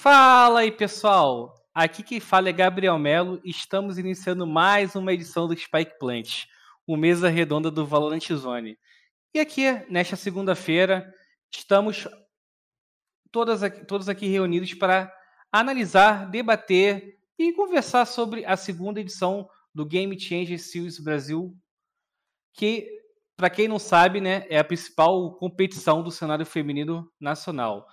Fala aí, pessoal! Aqui quem fala é Gabriel Melo e estamos iniciando mais uma edição do Spike Plant, o mesa redonda do Valorant Zone. E aqui, nesta segunda-feira, estamos todas aqui, todos aqui reunidos para analisar, debater e conversar sobre a segunda edição do Game Changer Series Brasil, que, para quem não sabe, né, é a principal competição do cenário feminino nacional.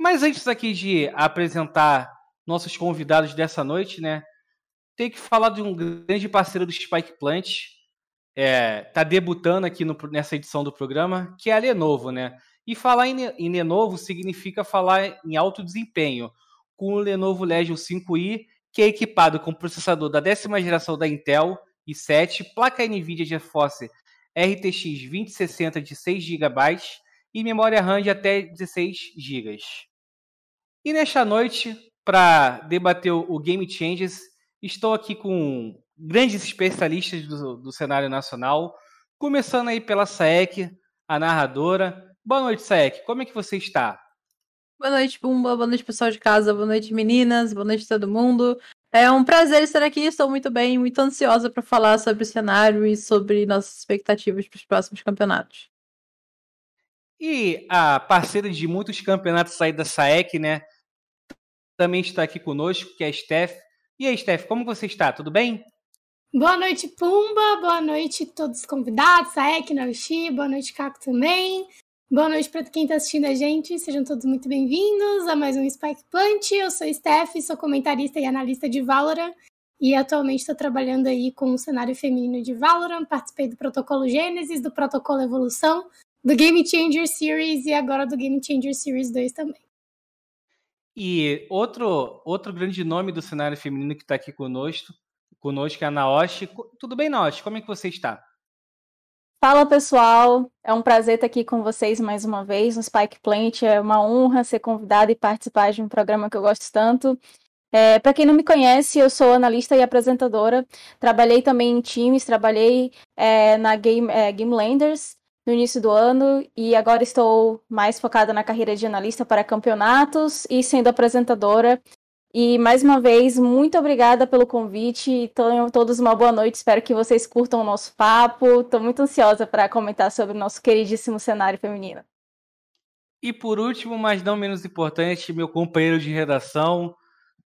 Mas antes aqui de apresentar nossos convidados dessa noite, né, tem que falar de um grande parceiro do Spike Plant, é, tá debutando aqui no, nessa edição do programa, que é a Lenovo, né? E falar em, em Lenovo significa falar em alto desempenho, com o Lenovo Legion 5i, que é equipado com processador da décima geração da Intel i7, placa NVIDIA GeForce RTX 2060 de 6 GB e memória RAM de até 16 GB. E nesta noite, para debater o Game Changes, estou aqui com grandes especialistas do, do cenário nacional, começando aí pela Saek, a narradora. Boa noite, Saek. Como é que você está? Boa noite, Pumba. Boa noite, pessoal de casa. Boa noite, meninas. Boa noite, todo mundo. É um prazer estar aqui. Estou muito bem, muito ansiosa para falar sobre o cenário e sobre nossas expectativas para os próximos campeonatos. E a parceira de muitos campeonatos aí da SAEC, né? Também está aqui conosco, que é a Steph. E aí, Steph, como você está? Tudo bem? Boa noite, Pumba. Boa noite a todos os convidados, SAEC, Naoshi. Boa noite, Caco também. Boa noite para quem está assistindo a gente. Sejam todos muito bem-vindos a mais um Spike Plant. Eu sou Steph, sou comentarista e analista de Valorant e atualmente estou trabalhando aí com o cenário feminino de Valorant. Participei do protocolo Gênesis, do protocolo Evolução, do Game Changer Series e agora do Game Changer Series 2 também. E outro, outro grande nome do cenário feminino que está aqui conosco, conosco é a Naoshi. Tudo bem, Naoshi? Como é que você está? Fala pessoal, é um prazer estar aqui com vocês mais uma vez no Spike Plant. É uma honra ser convidada e participar de um programa que eu gosto tanto. É, Para quem não me conhece, eu sou analista e apresentadora. Trabalhei também em times, trabalhei é, na Game, é, Game Landers no início do ano e agora estou mais focada na carreira de analista para campeonatos e sendo apresentadora e mais uma vez, muito obrigada pelo convite. Tenham todos uma boa noite. Espero que vocês curtam o nosso papo. Estou muito ansiosa para comentar sobre o nosso queridíssimo cenário feminino. E por último, mas não menos importante, meu companheiro de redação,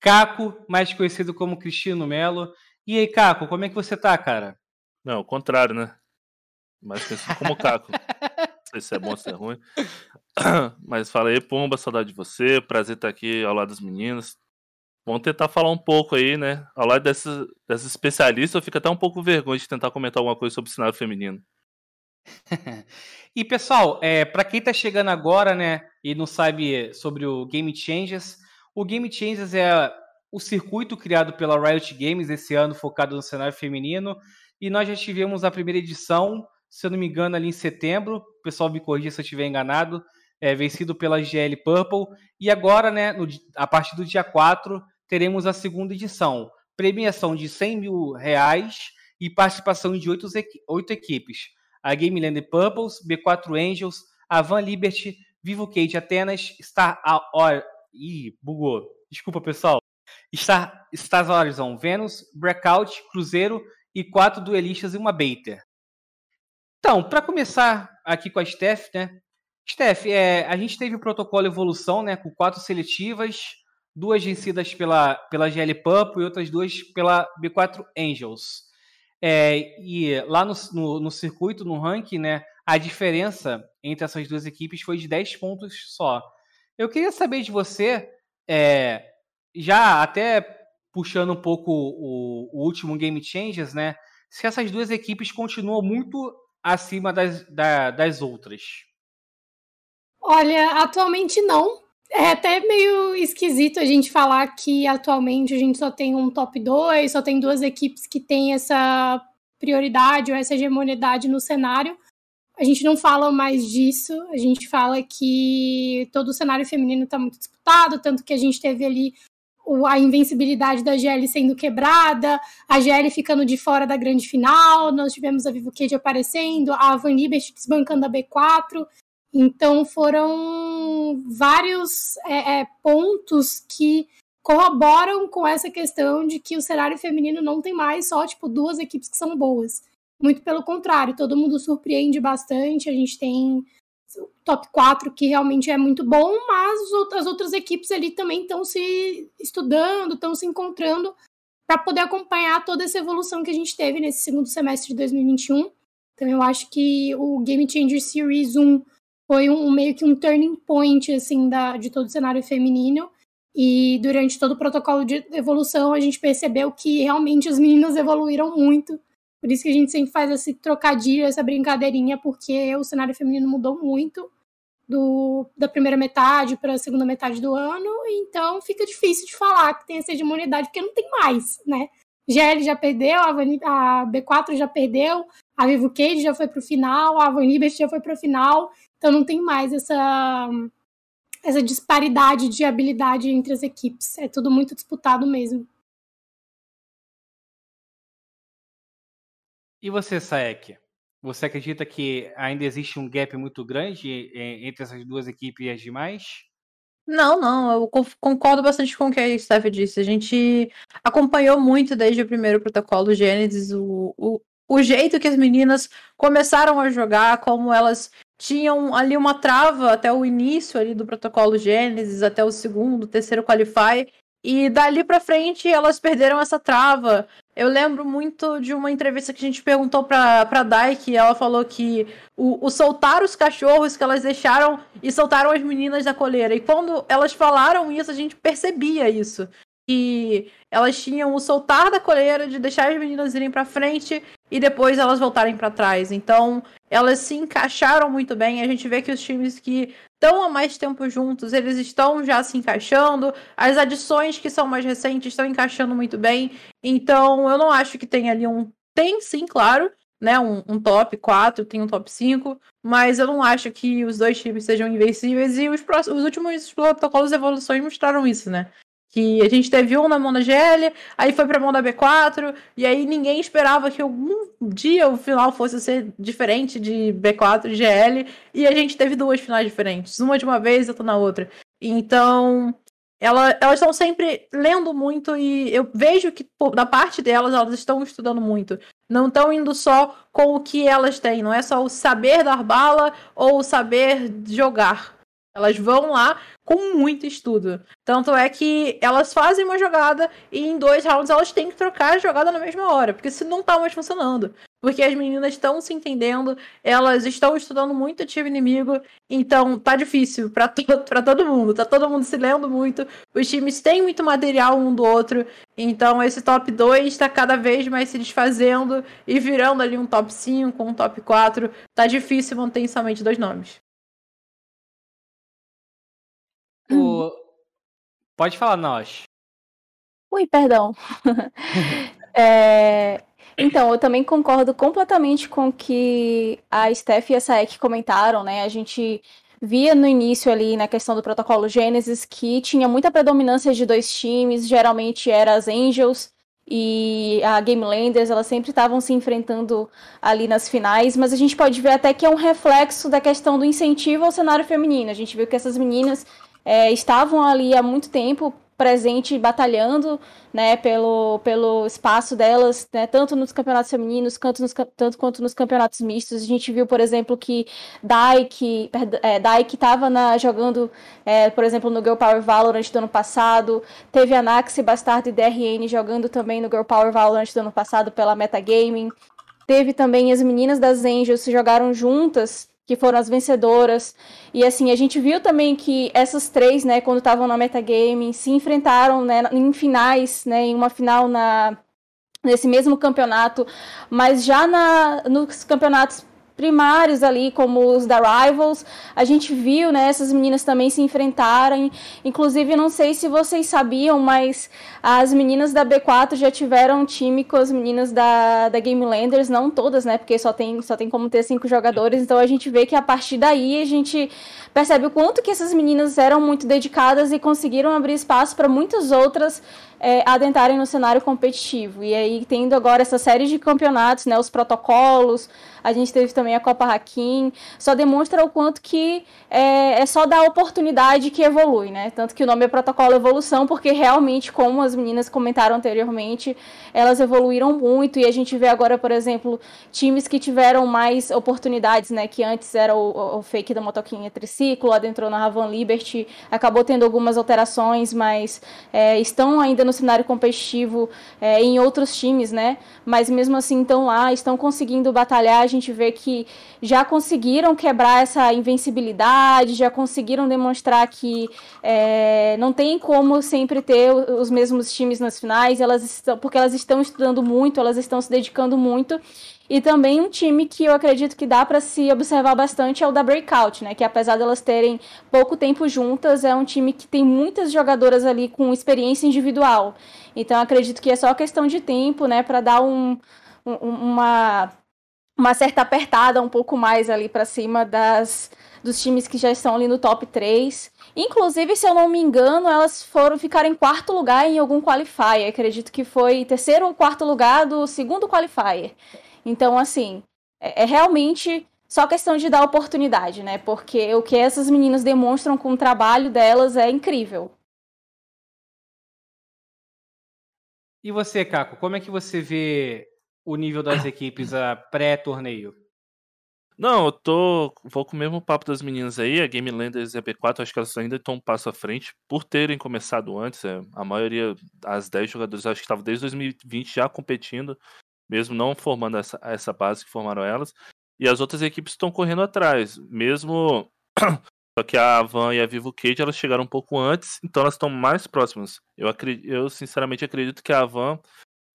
Caco, mais conhecido como Cristino Melo. E aí, Caco, como é que você tá, cara? Não, o contrário, né? Mais conhecido como Caco. não sei se é bom ou se é ruim. Mas fala aí, Pumba, saudade de você. Prazer estar aqui ao lado das meninas. Vamos tentar falar um pouco aí, né? Ao lado dessas, dessas especialistas, eu fico até um pouco vergonha de tentar comentar alguma coisa sobre o cenário feminino. e pessoal, é, para quem está chegando agora, né, e não sabe sobre o Game Changers, o Game Changers é o circuito criado pela Riot Games esse ano, focado no cenário feminino, e nós já tivemos a primeira edição, se eu não me engano, ali em setembro. O pessoal me corrija se eu estiver enganado. É, vencido pela GL Purple. E agora, né, no, a partir do dia 4, teremos a segunda edição. Premiação de 100 mil reais e participação de oito, oito equipes. A Game Land Purples, B4 Angels, a Van Liberty, Vivo Cage Atenas, Star... Or... Ih, bugou. Desculpa, pessoal. Star, Stars Horizon, Venus, Breakout, Cruzeiro e quatro duelistas e uma Baiter. Então, para começar aqui com a Steph, né? Steph, é, a gente teve o protocolo Evolução, né? Com quatro seletivas, duas vencidas pela, pela GL Purple e outras duas pela B4 Angels. É, e lá no, no, no, circuito, no ranking, né, a diferença entre essas duas equipes foi de 10 pontos só. Eu queria saber de você, é, já até puxando um pouco o, o, último Game Changers, né, se essas duas equipes continuam muito acima das, da, das outras. Olha, atualmente não, é até meio esquisito a gente falar que atualmente a gente só tem um top 2, só tem duas equipes que têm essa prioridade ou essa hegemonidade no cenário. A gente não fala mais disso, a gente fala que todo o cenário feminino está muito disputado, tanto que a gente teve ali a invencibilidade da GL sendo quebrada, a GL ficando de fora da grande final, nós tivemos a Vivo Cage aparecendo, a Van Liberty desbancando a B4. Então foram vários é, é, pontos que corroboram com essa questão de que o cenário feminino não tem mais só tipo duas equipes que são boas. Muito pelo contrário, todo mundo surpreende bastante. A gente tem top 4 que realmente é muito bom, mas as outras equipes ali também estão se estudando, estão se encontrando para poder acompanhar toda essa evolução que a gente teve nesse segundo semestre de 2021. Então eu acho que o Game Changer Series 1 foi um meio que um turning point assim da, de todo o cenário feminino. E durante todo o protocolo de evolução, a gente percebeu que realmente as meninas evoluíram muito. Por isso que a gente sempre faz esse trocadilho, essa brincadeirinha, porque o cenário feminino mudou muito do, da primeira metade para a segunda metade do ano, então fica difícil de falar que tem essa hegemonidade, porque não tem mais, né? GL já perdeu, a, B4 já perdeu, a Vivo Cage já foi para o final, a Van Liberty já foi para o final, então não tem mais essa, essa disparidade de habilidade entre as equipes. É tudo muito disputado mesmo. E você, Saek? Você acredita que ainda existe um gap muito grande entre essas duas equipes e as demais? Não, não, eu concordo bastante com o que a Steph disse. A gente acompanhou muito desde o primeiro protocolo Gênesis o, o, o jeito que as meninas começaram a jogar, como elas tinham ali uma trava até o início ali do protocolo Gênesis, até o segundo, terceiro qualify, e dali para frente elas perderam essa trava. Eu lembro muito de uma entrevista que a gente perguntou pra, pra Dai, que ela falou que o, o soltar os cachorros que elas deixaram e soltaram as meninas da coleira. E quando elas falaram isso, a gente percebia isso. Que elas tinham o soltar da coleira, de deixar as meninas irem para frente e depois elas voltarem para trás. Então, elas se encaixaram muito bem. A gente vê que os times que estão há mais tempo juntos, eles estão já se encaixando. As adições que são mais recentes estão encaixando muito bem. Então, eu não acho que tem ali um. Tem sim, claro, né? Um, um top 4, tem um top 5, mas eu não acho que os dois times sejam invencíveis. E os, próximos, os últimos protocolos de evoluções mostraram isso, né? Que a gente teve um na mão da GL, aí foi pra mão da B4, e aí ninguém esperava que algum dia o final fosse ser diferente de B4 e GL, e a gente teve duas finais diferentes, uma de uma vez e outra na outra. Então, ela, elas estão sempre lendo muito e eu vejo que pô, da parte delas elas estão estudando muito. Não estão indo só com o que elas têm, não é só o saber dar bala ou o saber jogar. Elas vão lá com muito estudo. Tanto é que elas fazem uma jogada e em dois rounds elas têm que trocar a jogada na mesma hora, porque se não tá mais funcionando. Porque as meninas estão se entendendo, elas estão estudando muito o time inimigo, então tá difícil para to todo mundo, tá todo mundo se lendo muito, os times têm muito material um do outro, então esse top 2 tá cada vez mais se desfazendo e virando ali um top 5, um top 4, tá difícil manter somente dois nomes. O... Pode falar, nós. Ui, perdão. é... Então, eu também concordo completamente com o que a Steph e a Saek comentaram, né? A gente via no início ali na questão do protocolo Gênesis que tinha muita predominância de dois times, geralmente era as Angels e a Game Landers, elas sempre estavam se enfrentando ali nas finais, mas a gente pode ver até que é um reflexo da questão do incentivo ao cenário feminino. A gente viu que essas meninas é, estavam ali há muito tempo presente batalhando né, pelo, pelo espaço delas, né, tanto nos campeonatos femininos quanto, nos, tanto quanto nos campeonatos mistos. A gente viu, por exemplo, que Daik é, estava jogando, é, por exemplo, no Girl Power Valorant do ano passado, teve a Naxi Bastard e DRN jogando também no Girl Power Valorant do ano passado pela Metagaming. Teve também as meninas das Angels que jogaram juntas que foram as vencedoras. E assim, a gente viu também que essas três, né, quando estavam na metagame, se enfrentaram, né, em finais, né, em uma final na nesse mesmo campeonato, mas já na, nos campeonatos primários ali, como os da Rivals, a gente viu, né, essas meninas também se enfrentarem. Inclusive, não sei se vocês sabiam, mas as meninas da B4 já tiveram time com as meninas da, da Game Landers, não todas, né, porque só tem, só tem como ter cinco jogadores, então a gente vê que a partir daí a gente percebe o quanto que essas meninas eram muito dedicadas e conseguiram abrir espaço para muitas outras é, adentrarem no cenário competitivo. E aí, tendo agora essa série de campeonatos, né, os protocolos, a gente teve também também a Copa Hakim, só demonstra o quanto que é, é só dar oportunidade que evolui, né? Tanto que o nome é Protocolo Evolução, porque realmente, como as meninas comentaram anteriormente, elas evoluíram muito e a gente vê agora, por exemplo, times que tiveram mais oportunidades, né? Que antes era o, o fake da motoquinha triciclo, adentrou na Ravan Liberty, acabou tendo algumas alterações, mas é, estão ainda no cenário competitivo é, em outros times, né? Mas mesmo assim estão lá, estão conseguindo batalhar. A gente vê que já conseguiram quebrar essa invencibilidade, já conseguiram demonstrar que é, não tem como sempre ter os mesmos times nas finais, elas estão, porque elas estão estudando muito, elas estão se dedicando muito. E também um time que eu acredito que dá para se observar bastante é o da Breakout, né? Que apesar de elas terem pouco tempo juntas, é um time que tem muitas jogadoras ali com experiência individual. Então acredito que é só questão de tempo, né, para dar um, um, uma uma certa apertada um pouco mais ali para cima das dos times que já estão ali no top 3. Inclusive, se eu não me engano, elas foram ficar em quarto lugar em algum qualifier. Acredito que foi terceiro ou quarto lugar do segundo qualifier. Então, assim, é, é realmente só questão de dar oportunidade, né? Porque o que essas meninas demonstram com o trabalho delas é incrível. E você, Caco, como é que você vê o nível das equipes a pré-torneio? Não, eu tô. Vou com o mesmo papo das meninas aí. A Game Landers e a B4, acho que elas ainda estão um passo à frente por terem começado antes. É, a maioria, as 10 jogadores, acho que estavam desde 2020 já competindo mesmo não formando essa, essa base que formaram elas. E as outras equipes estão correndo atrás, mesmo. Só que a Avan e a Vivo Cage elas chegaram um pouco antes, então elas estão mais próximas. Eu, acredito, eu sinceramente acredito que a Avan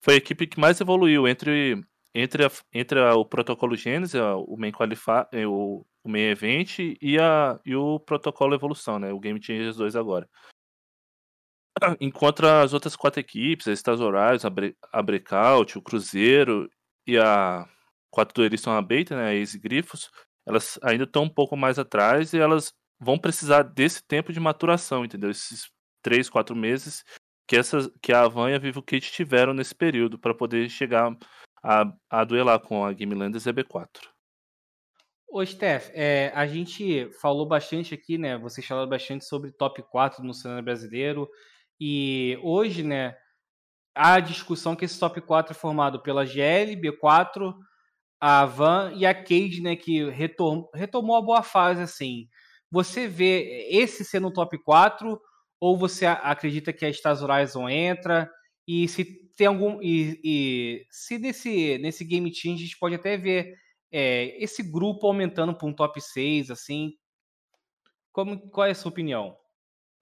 foi a equipe que mais evoluiu entre, entre, a, entre a, o protocolo Gênesis, o main qualify, eh, o, o main event e, a, e o protocolo evolução, né? O Game Changers 2 agora. Enquanto as outras quatro equipes, a Stars Horários, a, Bre a Breakout, o Cruzeiro e a quatro duelistas são a Beta, né, a Easy Grifos, elas ainda estão um pouco mais atrás e elas vão precisar desse tempo de maturação, entendeu? Esses três, quatro meses que, essas, que a Avan e a Vivo Kit tiveram nesse período para poder chegar a, a duelar com a Game Landers e a B4. Ô, Steph, é, a gente falou bastante aqui, né? Vocês falaram bastante sobre top 4 no cenário brasileiro. E hoje, né, há discussão que esse top 4 é formado pela GL, B4, a Van e a Cade, né, que retom retomou a boa fase, assim. Você vê esse sendo o top 4 ou você acredita que a Stars Horizon entra? E se tem algum. E, e se nesse, nesse Game Change a gente pode até ver é, esse grupo aumentando para um top 6, assim. Como, qual é a sua opinião?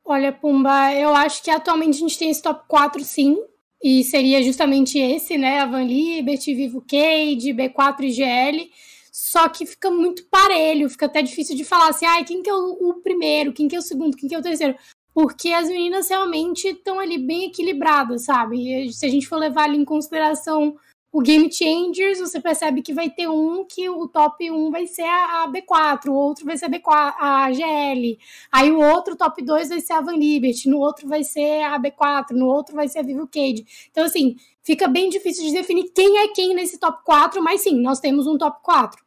Olha, Pumba, eu acho que atualmente a gente tem esse top 4, sim. E seria justamente esse, né? A Van Liberty, Vivo Cade, B4 e GL. Só que fica muito parelho, fica até difícil de falar assim, ai, quem que é o, o primeiro, quem que é o segundo, quem que é o terceiro. Porque as meninas realmente estão ali bem equilibradas, sabe? Se a gente for levar ali em consideração o Game Changers, você percebe que vai ter um que o top 1 vai ser a B4, o outro vai ser a, B4, a GL, aí o outro top 2 vai ser a Van Liberty, no outro vai ser a B4, no outro vai ser a Vivo Cade. Então, assim, fica bem difícil de definir quem é quem nesse top 4, mas sim, nós temos um top 4.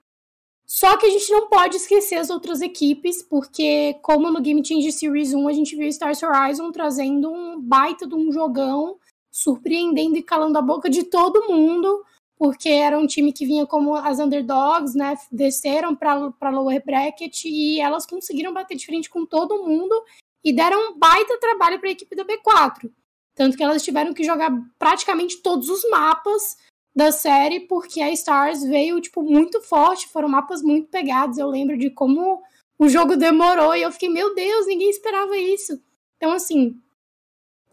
Só que a gente não pode esquecer as outras equipes, porque como no Game Changer Series 1 a gente viu Stars Horizon trazendo um baita de um jogão surpreendendo e calando a boca de todo mundo, porque era um time que vinha como as underdogs, né? Desceram para lower bracket e elas conseguiram bater de frente com todo mundo e deram um baita trabalho para a equipe da B4. Tanto que elas tiveram que jogar praticamente todos os mapas da série, porque a Stars veio, tipo, muito forte, foram mapas muito pegados. Eu lembro de como o jogo demorou e eu fiquei, meu Deus, ninguém esperava isso. Então, assim,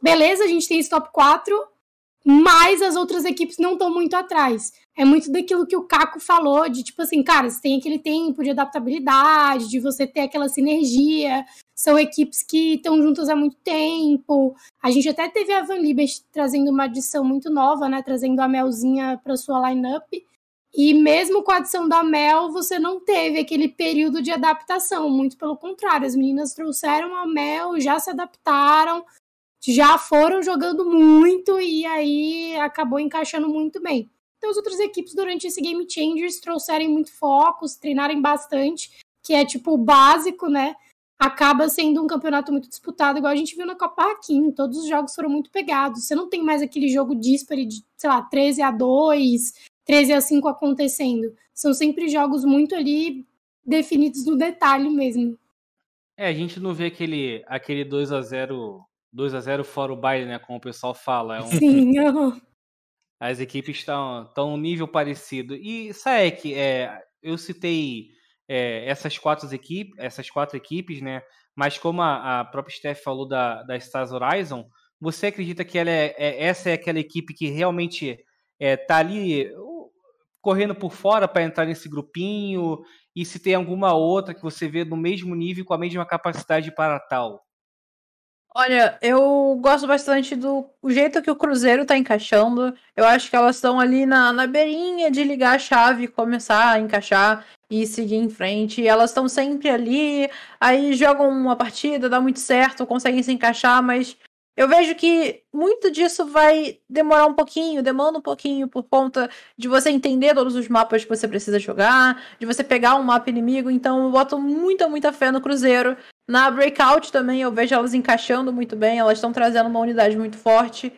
beleza, a gente tem esse top 4, mas as outras equipes não estão muito atrás. É muito daquilo que o Caco falou, de tipo assim, cara, você tem aquele tempo de adaptabilidade, de você ter aquela sinergia. São equipes que estão juntas há muito tempo. A gente até teve a Van Libert trazendo uma adição muito nova, né? Trazendo a Melzinha para sua lineup. E mesmo com a adição da Mel, você não teve aquele período de adaptação. Muito pelo contrário, as meninas trouxeram a Mel, já se adaptaram, já foram jogando muito e aí acabou encaixando muito bem. Então as outras equipes durante esse Game Changers trouxerem muito focos, treinarem bastante, que é tipo o básico, né? Acaba sendo um campeonato muito disputado, igual a gente viu na Copa Hakim. Todos os jogos foram muito pegados. Você não tem mais aquele jogo díspare de, sei lá, 13 a 2, 13 a 5 acontecendo. São sempre jogos muito ali definidos no detalhe mesmo. É, a gente não vê aquele, aquele 2 a 0 2 a 0 fora o baile, né? Como o pessoal fala. É um... Sim, uhum. As equipes estão tão um nível parecido. E Saek, é, eu citei é, essas quatro equipes, essas quatro equipes, né? Mas como a, a própria Steph falou da, da Stars Horizon, você acredita que ela é, é essa é aquela equipe que realmente é, tá ali correndo por fora para entrar nesse grupinho? E se tem alguma outra que você vê no mesmo nível com a mesma capacidade para tal? Olha, eu gosto bastante do jeito que o Cruzeiro tá encaixando. Eu acho que elas estão ali na, na beirinha de ligar a chave, começar a encaixar e seguir em frente. E elas estão sempre ali, aí jogam uma partida, dá muito certo, conseguem se encaixar, mas eu vejo que muito disso vai demorar um pouquinho, demanda um pouquinho por conta de você entender todos os mapas que você precisa jogar, de você pegar um mapa inimigo. Então eu boto muita, muita fé no Cruzeiro. Na Breakout também eu vejo elas encaixando muito bem, elas estão trazendo uma unidade muito forte.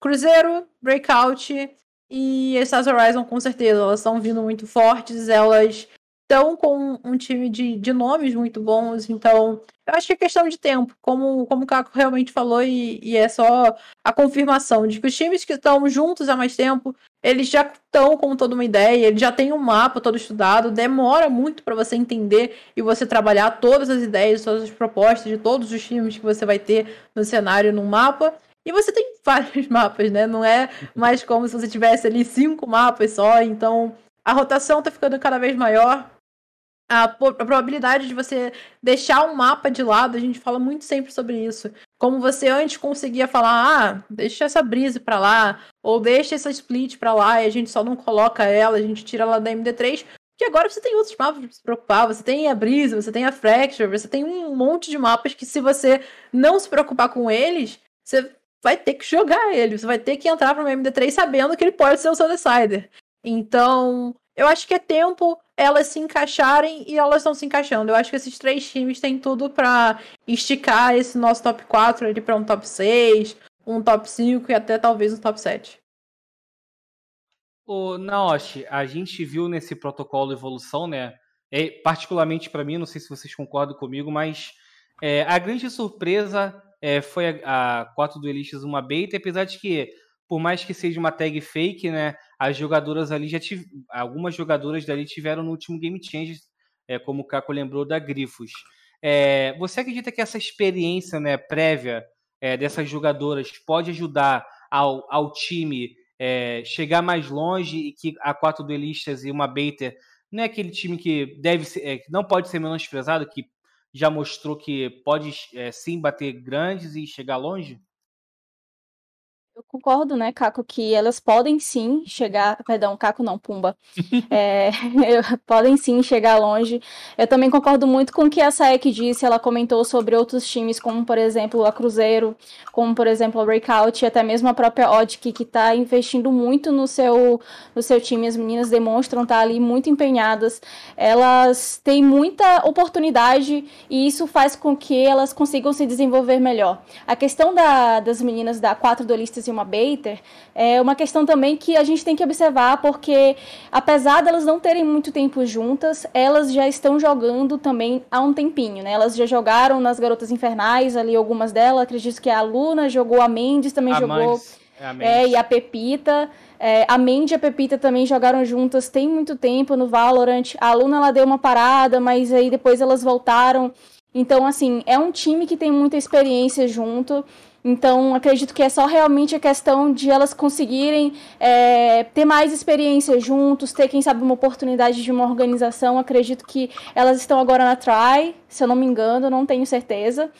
Cruzeiro, Breakout e Stars Horizon com certeza, elas estão vindo muito fortes, elas estão com um time de, de nomes muito bons, então eu acho que é questão de tempo, como, como o Caco realmente falou, e, e é só a confirmação de que os times que estão juntos há mais tempo, eles já estão com toda uma ideia, eles já têm um mapa todo estudado, demora muito para você entender e você trabalhar todas as ideias, todas as propostas de todos os times que você vai ter no cenário, no mapa. E você tem vários mapas, né? Não é mais como se você tivesse ali cinco mapas só. Então, a rotação tá ficando cada vez maior a, a, probabilidade de você deixar um mapa de lado, a gente fala muito sempre sobre isso. Como você antes conseguia falar, ah, deixa essa brise pra lá, ou deixa essa split pra lá, e a gente só não coloca ela, a gente tira ela da MD3. Que agora você tem outros mapas pra se preocupar. Você tem a Brise, você tem a Fracture, você tem um monte de mapas que, se você não se preocupar com eles, você vai ter que jogar ele. Você vai ter que entrar para uma MD3 sabendo que ele pode ser o seu decider. Então, eu acho que é tempo elas se encaixarem e elas estão se encaixando. Eu acho que esses três times têm tudo para esticar esse nosso top 4 ali para um top 6, um top 5 e até talvez um top 7. O Naoshi, a gente viu nesse protocolo evolução, né? É, particularmente para mim, não sei se vocês concordam comigo, mas é, a grande surpresa é, foi a, a 4 duelistas uma beta, apesar de que por mais que seja uma tag fake, né? As jogadoras ali já tive, algumas jogadoras dali tiveram no último Game Change, é, como o Caco lembrou da Grifos. É, você acredita que essa experiência, né, prévia é, dessas jogadoras pode ajudar ao, ao time é, chegar mais longe e que a quatro duelistas e uma baiter não é aquele time que deve ser, é, não pode ser menosprezado, que já mostrou que pode é, sim bater grandes e chegar longe? Eu concordo, né, Caco, que elas podem sim chegar. Perdão, Caco não, Pumba. é, podem sim chegar longe. Eu também concordo muito com o que a Saek disse. Ela comentou sobre outros times, como por exemplo a Cruzeiro, como por exemplo a Breakout, e até mesmo a própria Odic, que está investindo muito no seu, no seu time. As meninas demonstram estar tá ali muito empenhadas. Elas têm muita oportunidade e isso faz com que elas consigam se desenvolver melhor. A questão da, das meninas da quatro duelistas uma baiter, é uma questão também que a gente tem que observar, porque apesar delas não terem muito tempo juntas, elas já estão jogando também há um tempinho, né? Elas já jogaram nas Garotas Infernais, ali algumas delas, acredito que a Luna jogou, a Mendes também a jogou. É, é, e a Pepita. É, a Mandy e a Pepita também jogaram juntas tem muito tempo no Valorant. A Luna ela deu uma parada, mas aí depois elas voltaram. Então, assim, é um time que tem muita experiência junto. Então, acredito que é só realmente a questão de elas conseguirem é, ter mais experiência juntos, ter, quem sabe, uma oportunidade de uma organização. Acredito que elas estão agora na Try, se eu não me engano, não tenho certeza.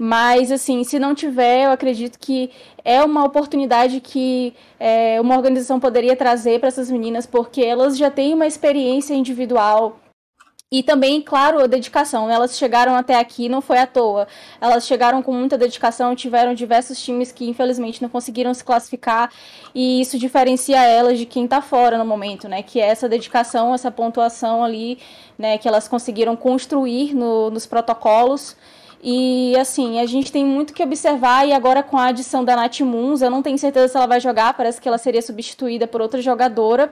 Mas, assim, se não tiver, eu acredito que é uma oportunidade que é, uma organização poderia trazer para essas meninas, porque elas já têm uma experiência individual E também, claro, a dedicação. Elas chegaram até aqui, não foi à toa. Elas chegaram com muita dedicação, tiveram diversos times que infelizmente não conseguiram se classificar. E isso diferencia elas de quem está fora no momento, né? Que é essa dedicação, essa pontuação ali, né? Que elas conseguiram construir no, nos protocolos. E assim, a gente tem muito que observar. E agora com a adição da Nath Moons, eu não tenho certeza se ela vai jogar, parece que ela seria substituída por outra jogadora.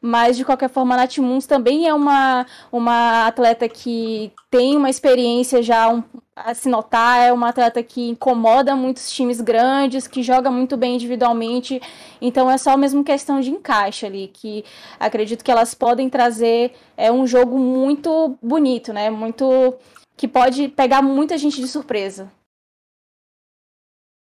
Mas, de qualquer forma, a Nath Moons também é uma, uma atleta que tem uma experiência já um, a se notar, é uma atleta que incomoda muitos times grandes, que joga muito bem individualmente. Então, é só mesmo questão de encaixe ali, que acredito que elas podem trazer é um jogo muito bonito, né? Muito que pode pegar muita gente de surpresa.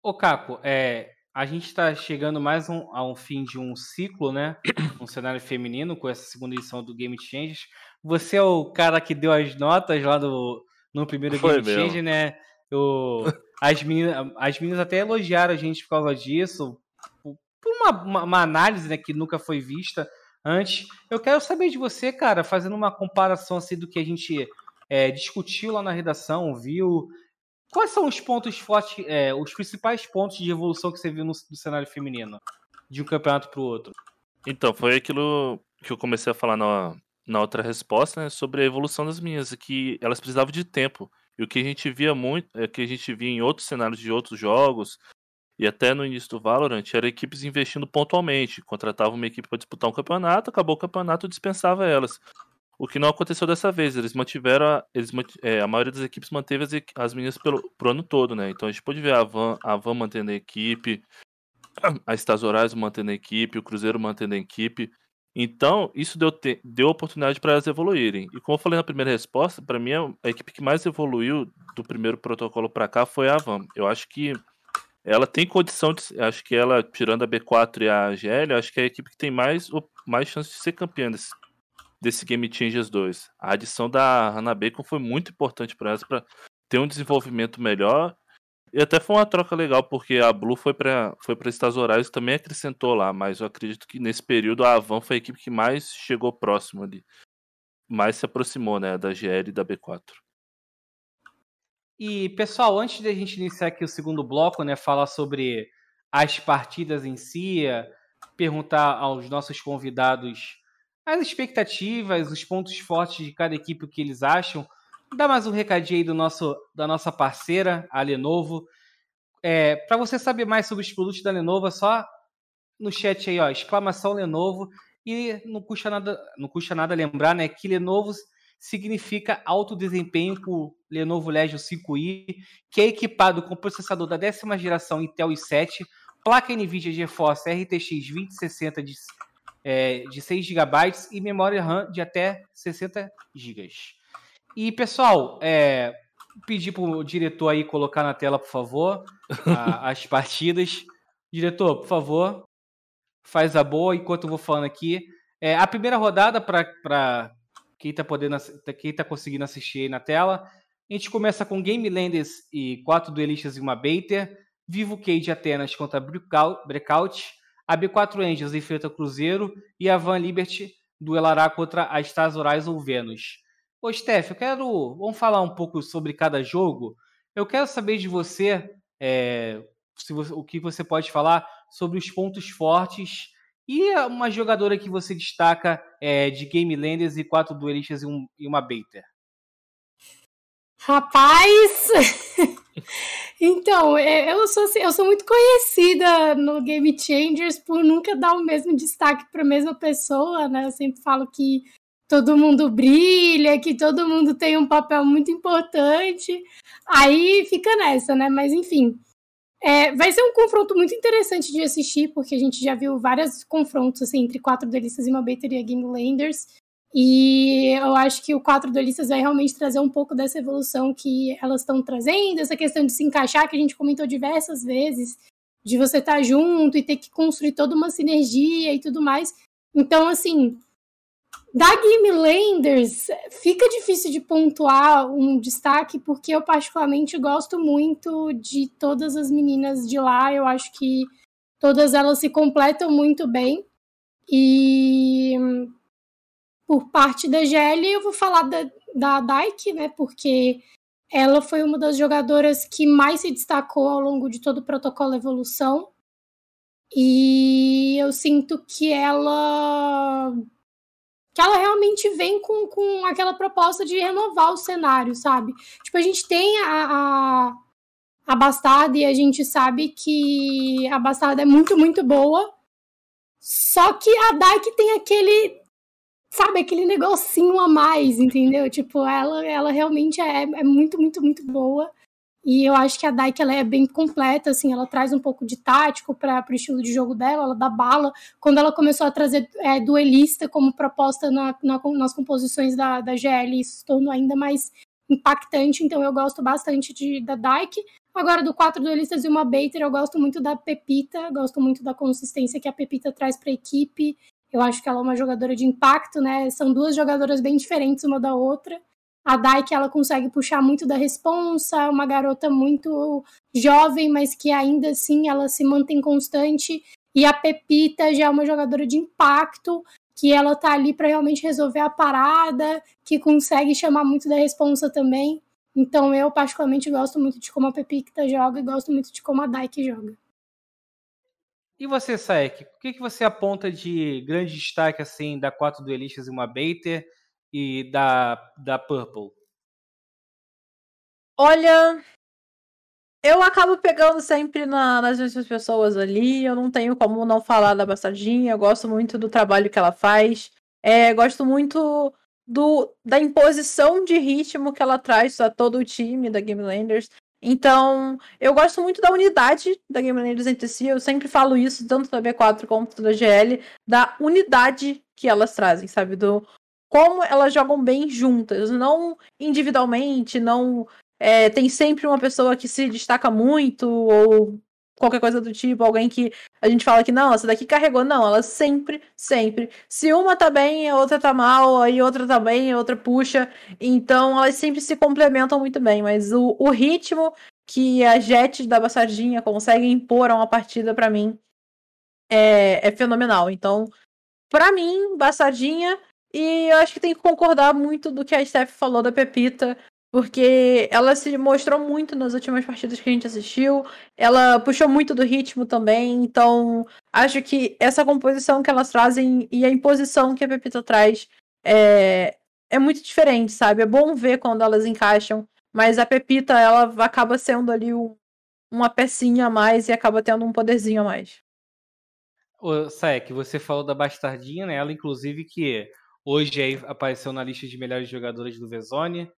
Ô, Caco, é, a gente está chegando mais um, a um fim de um ciclo, né? Um cenário feminino com essa segunda edição do Game Changes. Você é o cara que deu as notas lá do, no primeiro Foi Game Change, né? As, meninas, as meninas até elogiaram a gente por causa disso, por, por uma, uma, uma, análise né, que nunca foi vista antes. Eu quero saber de você, cara, fazendo uma comparação assim do que a gente é, discutiu lá na redação, viu? Quais são os pontos fortes, é, os principais pontos de evolução que você viu no, no cenário feminino, de um campeonato para o outro? Então, foi aquilo que eu comecei a falar na, na outra resposta, né, sobre a evolução das minhas, que elas precisavam de tempo. E o que a gente via muito, é que a gente via em outros cenários de outros jogos, e até no início do Valorant, era equipes investindo pontualmente. Contratavam uma equipe para disputar um campeonato, acabou o campeonato, dispensava elas. O que não aconteceu dessa vez, eles mantiveram, a, eles, é, a maioria das equipes manteve as, as meninas pelo, pro ano todo, né? Então a gente pode ver a Van, a Van mantendo a equipe, a Stars Horais mantendo a equipe, o Cruzeiro mantendo a equipe. Então, isso deu, te, deu oportunidade para elas evoluírem. E como eu falei na primeira resposta, para mim a equipe que mais evoluiu do primeiro protocolo para cá foi a Van. Eu acho que ela tem condição de. Acho que ela, tirando a B4 e a GL, acho que é a equipe que tem mais, mais chance de ser campeã desse, desse Game Changers 2. A adição da Hannah Bacon foi muito importante para elas para ter um desenvolvimento melhor. E até foi uma troca legal, porque a Blue foi para foi para Estados Horários também acrescentou lá, mas eu acredito que nesse período a Avan foi a equipe que mais chegou próximo ali. Mais se aproximou, né, da GL e da B4. E, pessoal, antes de a gente iniciar aqui o segundo bloco, né, falar sobre as partidas em si, perguntar aos nossos convidados as expectativas, os pontos fortes de cada equipe, o que eles acham. Dá mais um recadinho aí do nosso, da nossa parceira, a Lenovo. É, Para você saber mais sobre os produtos da Lenovo, é só no chat aí, ó, exclamação Lenovo. E não custa nada, não custa nada lembrar, né, que Lenovo significa alto desempenho com o Lenovo Legion 5i, que é equipado com processador da décima geração Intel i7, placa NVIDIA GeForce RTX 2060 de é, de 6 GB e memória RAM de até 60 GB. E, pessoal, é, pedir para o diretor aí colocar na tela, por favor, a, as partidas. Diretor, por favor, faz a boa enquanto eu vou falando aqui. É, a primeira rodada, para quem está podendo, quem tá conseguindo assistir aí na tela, a gente começa com Game Landers e quatro duelistas e uma baiter. Vivo Cage Atenas contra Breakout. A B4 Angels enfrenta Cruzeiro e a Van Liberty duelará contra a Stars ou Vênus. Ô, Steph, eu quero. Vamos falar um pouco sobre cada jogo. Eu quero saber de você, é, você o que você pode falar sobre os pontos fortes e uma jogadora que você destaca é, de Game Landers e quatro duelistas e, um, e uma Baiter. Rapaz! Então, é, eu sou, assim, eu sou muito conhecida no Game Changers por nunca dar o mesmo destaque para a mesma pessoa, né? Eu sempre falo que todo mundo brilha, que todo mundo tem um papel muito importante. Aí fica nessa, né? Mas enfim. É, vai ser um confronto muito interessante de assistir, porque a gente já viu vários confrontos assim, entre quatro delistas e uma bateria Game Landers. E eu acho que o quatro duelistas vai realmente trazer um pouco dessa evolução que elas estão trazendo, essa questão de se encaixar, que a gente comentou diversas vezes, de você estar tá junto e ter que construir toda uma sinergia e tudo mais. Então, assim, da Game Landers, fica difícil de pontuar um destaque, porque eu particularmente gosto muito de todas as meninas de lá. Eu acho que todas elas se completam muito bem. E por parte da GL, eu vou falar da, da Dyke, né? Porque ela foi uma das jogadoras que mais se destacou ao longo de todo o protocolo evolução. E eu sinto que ela que ela realmente vem com, com aquela proposta de renovar o cenário, sabe? Tipo, a gente tem a, a, a Bastarda e a gente sabe que a Bastarda é muito, muito boa. Só que a Dyke tem aquele, sabe, aquele negocinho a mais, entendeu? Tipo, ela, ela realmente é, é muito, muito, muito boa. E eu acho que a Dyke ela é bem completa, assim, ela traz um pouco de tático para o estilo de jogo dela, ela dá bala. Quando ela começou a trazer é, duelista como proposta na, na, nas composições da, da GL, isso tornou ainda mais impactante, então eu gosto bastante de, da Dyke. Agora, do quatro duelistas e uma Baiter, eu gosto muito da Pepita, gosto muito da consistência que a Pepita traz para a equipe. Eu acho que ela é uma jogadora de impacto, né? São duas jogadoras bem diferentes uma da outra. A Dai, que ela consegue puxar muito da responsa, uma garota muito jovem, mas que ainda assim ela se mantém constante. E a Pepita já é uma jogadora de impacto, que ela tá ali para realmente resolver a parada, que consegue chamar muito da responsa também. Então eu particularmente gosto muito de como a Pepita joga e gosto muito de como a Dai joga. E você, Saek, o que, que você aponta de grande destaque assim da quatro duelistas e uma Baiter e da, da Purple? Olha, eu acabo pegando sempre na, nas mesmas pessoas ali. Eu não tenho como não falar da Bastardinha. Eu gosto muito do trabalho que ela faz. É, gosto muito do, da imposição de ritmo que ela traz a todo o time da Game Landers. Então, eu gosto muito da unidade da Game Landers entre si. Eu sempre falo isso, tanto da B4 quanto da GL, da unidade que elas trazem, sabe? Do como elas jogam bem juntas, não individualmente, não é, tem sempre uma pessoa que se destaca muito ou qualquer coisa do tipo, alguém que a gente fala que não, essa daqui carregou, não, ela sempre, sempre. Se uma tá bem, a outra tá mal, aí outra tá bem, a outra puxa. Então elas sempre se complementam muito bem, mas o, o ritmo que a Jet da Bassardinha consegue impor a uma partida para mim é, é fenomenal. Então, para mim, Bassardinha e eu acho que tem que concordar muito do que a Steph falou da Pepita, porque ela se mostrou muito nas últimas partidas que a gente assistiu. Ela puxou muito do ritmo também, então acho que essa composição que elas trazem e a imposição que a Pepita traz é, é muito diferente, sabe? É bom ver quando elas encaixam, mas a Pepita ela acaba sendo ali um, uma pecinha a mais e acaba tendo um poderzinho a mais. Saek, você falou da Bastardinha, né? Ela, inclusive, que Hoje apareceu na lista de melhores jogadores do Vezone,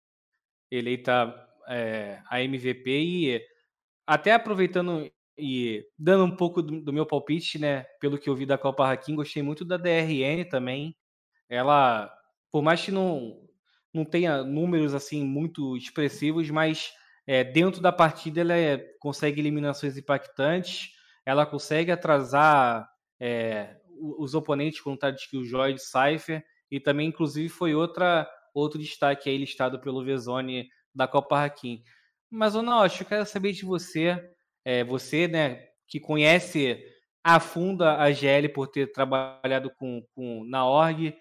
eleita é, a MVP e até aproveitando e dando um pouco do, do, meu palpite, né? Pelo que eu vi da Copa Hakim, gostei muito da DRN também. Ela, por mais que não, não tenha números assim muito expressivos, mas é, dentro da partida ela é, consegue eliminações impactantes, ela consegue atrasar é, os oponentes com o de Killjoy de Cypher e também, inclusive, foi outra outro destaque aí listado pelo Vezone da Copa Hakim. Mas, Onaoshi, eu quero saber de você, é, você, né, que conhece a fundo a GL por ter trabalhado com, com na org,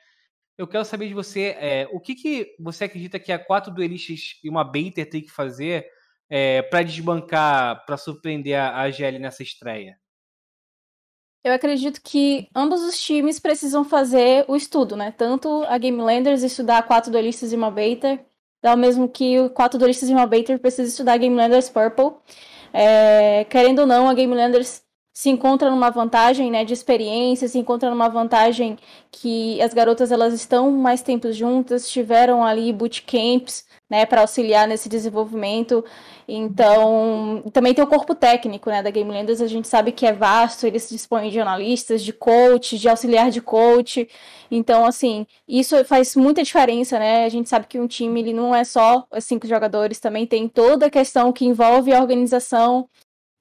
eu quero saber de você, é, o que, que você acredita que a quatro duelistas e uma Baiter tem que fazer é, para desbancar, para surpreender a, a GL nessa estreia? Eu acredito que ambos os times precisam fazer o estudo, né? Tanto a Game Landers estudar quatro duelistas e uma Baiter, ao mesmo que o quatro duelistas e uma Baiter precisa estudar Game Landers Purple. É, querendo ou não, a Game Landers se encontra numa vantagem né, de experiência, se encontra numa vantagem que as garotas elas estão mais tempo juntas, tiveram ali bootcamps né, para auxiliar nesse desenvolvimento. Então, também tem o corpo técnico, né, da Game Landers, a gente sabe que é vasto, eles dispõem de analistas, de coach, de auxiliar de coach. Então, assim, isso faz muita diferença, né? A gente sabe que um time ele não é só cinco jogadores, também tem toda a questão que envolve a organização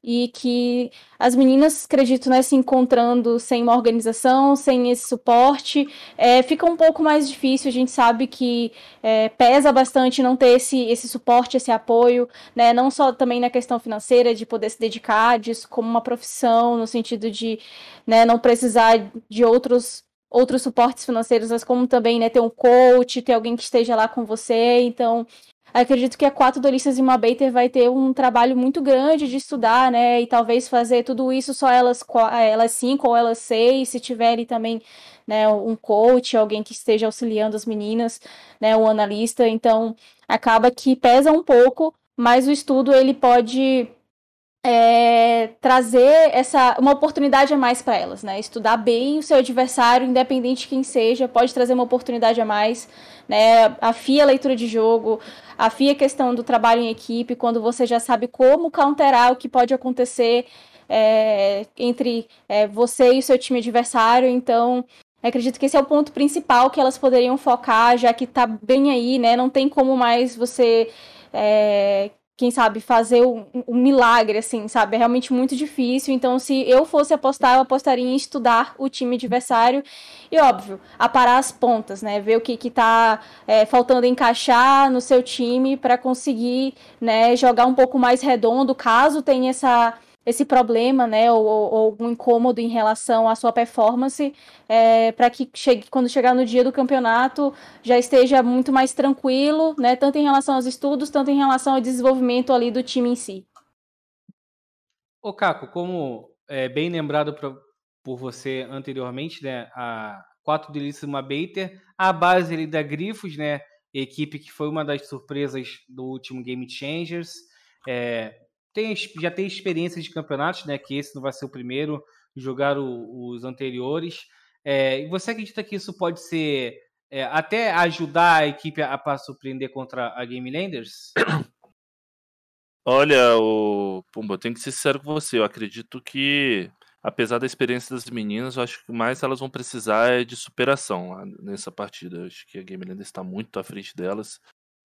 e que as meninas, acredito, né, se encontrando sem uma organização, sem esse suporte, é, fica um pouco mais difícil. A gente sabe que é, pesa bastante não ter esse, esse suporte, esse apoio, né, não só também na questão financeira, de poder se dedicar disso como uma profissão, no sentido de né, não precisar de outros outros suportes financeiros, mas como também né, ter um coach, ter alguém que esteja lá com você. Então, acredito que a quatro dolistas e uma baiter vai ter um trabalho muito grande de estudar, né? E talvez fazer tudo isso só elas, elas cinco ou elas seis, se tiverem também né, um coach, alguém que esteja auxiliando as meninas, né, um analista. Então, acaba que pesa um pouco, mas o estudo ele pode é, trazer essa uma oportunidade a mais para elas, né? Estudar bem o seu adversário, independente de quem seja, pode trazer uma oportunidade a mais, né? Afia a leitura de jogo, afia a questão do trabalho em equipe, quando você já sabe como counterar o que pode acontecer é, entre é, você e seu time adversário. Então, acredito que esse é o ponto principal que elas poderiam focar, já que está bem aí, né? Não tem como mais você é, quem sabe, fazer um, um, milagre, assim, sabe? É realmente muito difícil. Então, se eu fosse apostar, eu apostaria em estudar o time adversário e, óbvio, aparar as pontas, né? Ver o que, que tá é, faltando encaixar no seu time para conseguir, né, jogar um pouco mais redondo, caso tenha essa esse problema, né, ou, ou, algum incômodo em relação à sua performance, é, para que chegue, quando chegar no dia do campeonato já esteja muito mais tranquilo, né, tanto em relação aos estudos, tanto em relação ao desenvolvimento ali do time em si. Ô Caco, como é, bem lembrado pra, por você anteriormente, né, a quatro delícias uma Bater, a base ali da Grifos, né, equipe que foi uma das surpresas do último Game Changers, é, tem, já tem experiência de campeonatos, né? Que esse não vai ser o primeiro, jogar o, os anteriores. É, você acredita que isso pode ser é, até ajudar a equipe a, a surpreender contra a Game Landers? Olha, o Pumba, eu tenho que ser sincero com você. Eu acredito que, apesar da experiência das meninas, eu acho que mais elas vão precisar é de superação nessa partida. Eu acho que a Game Landers está muito à frente delas.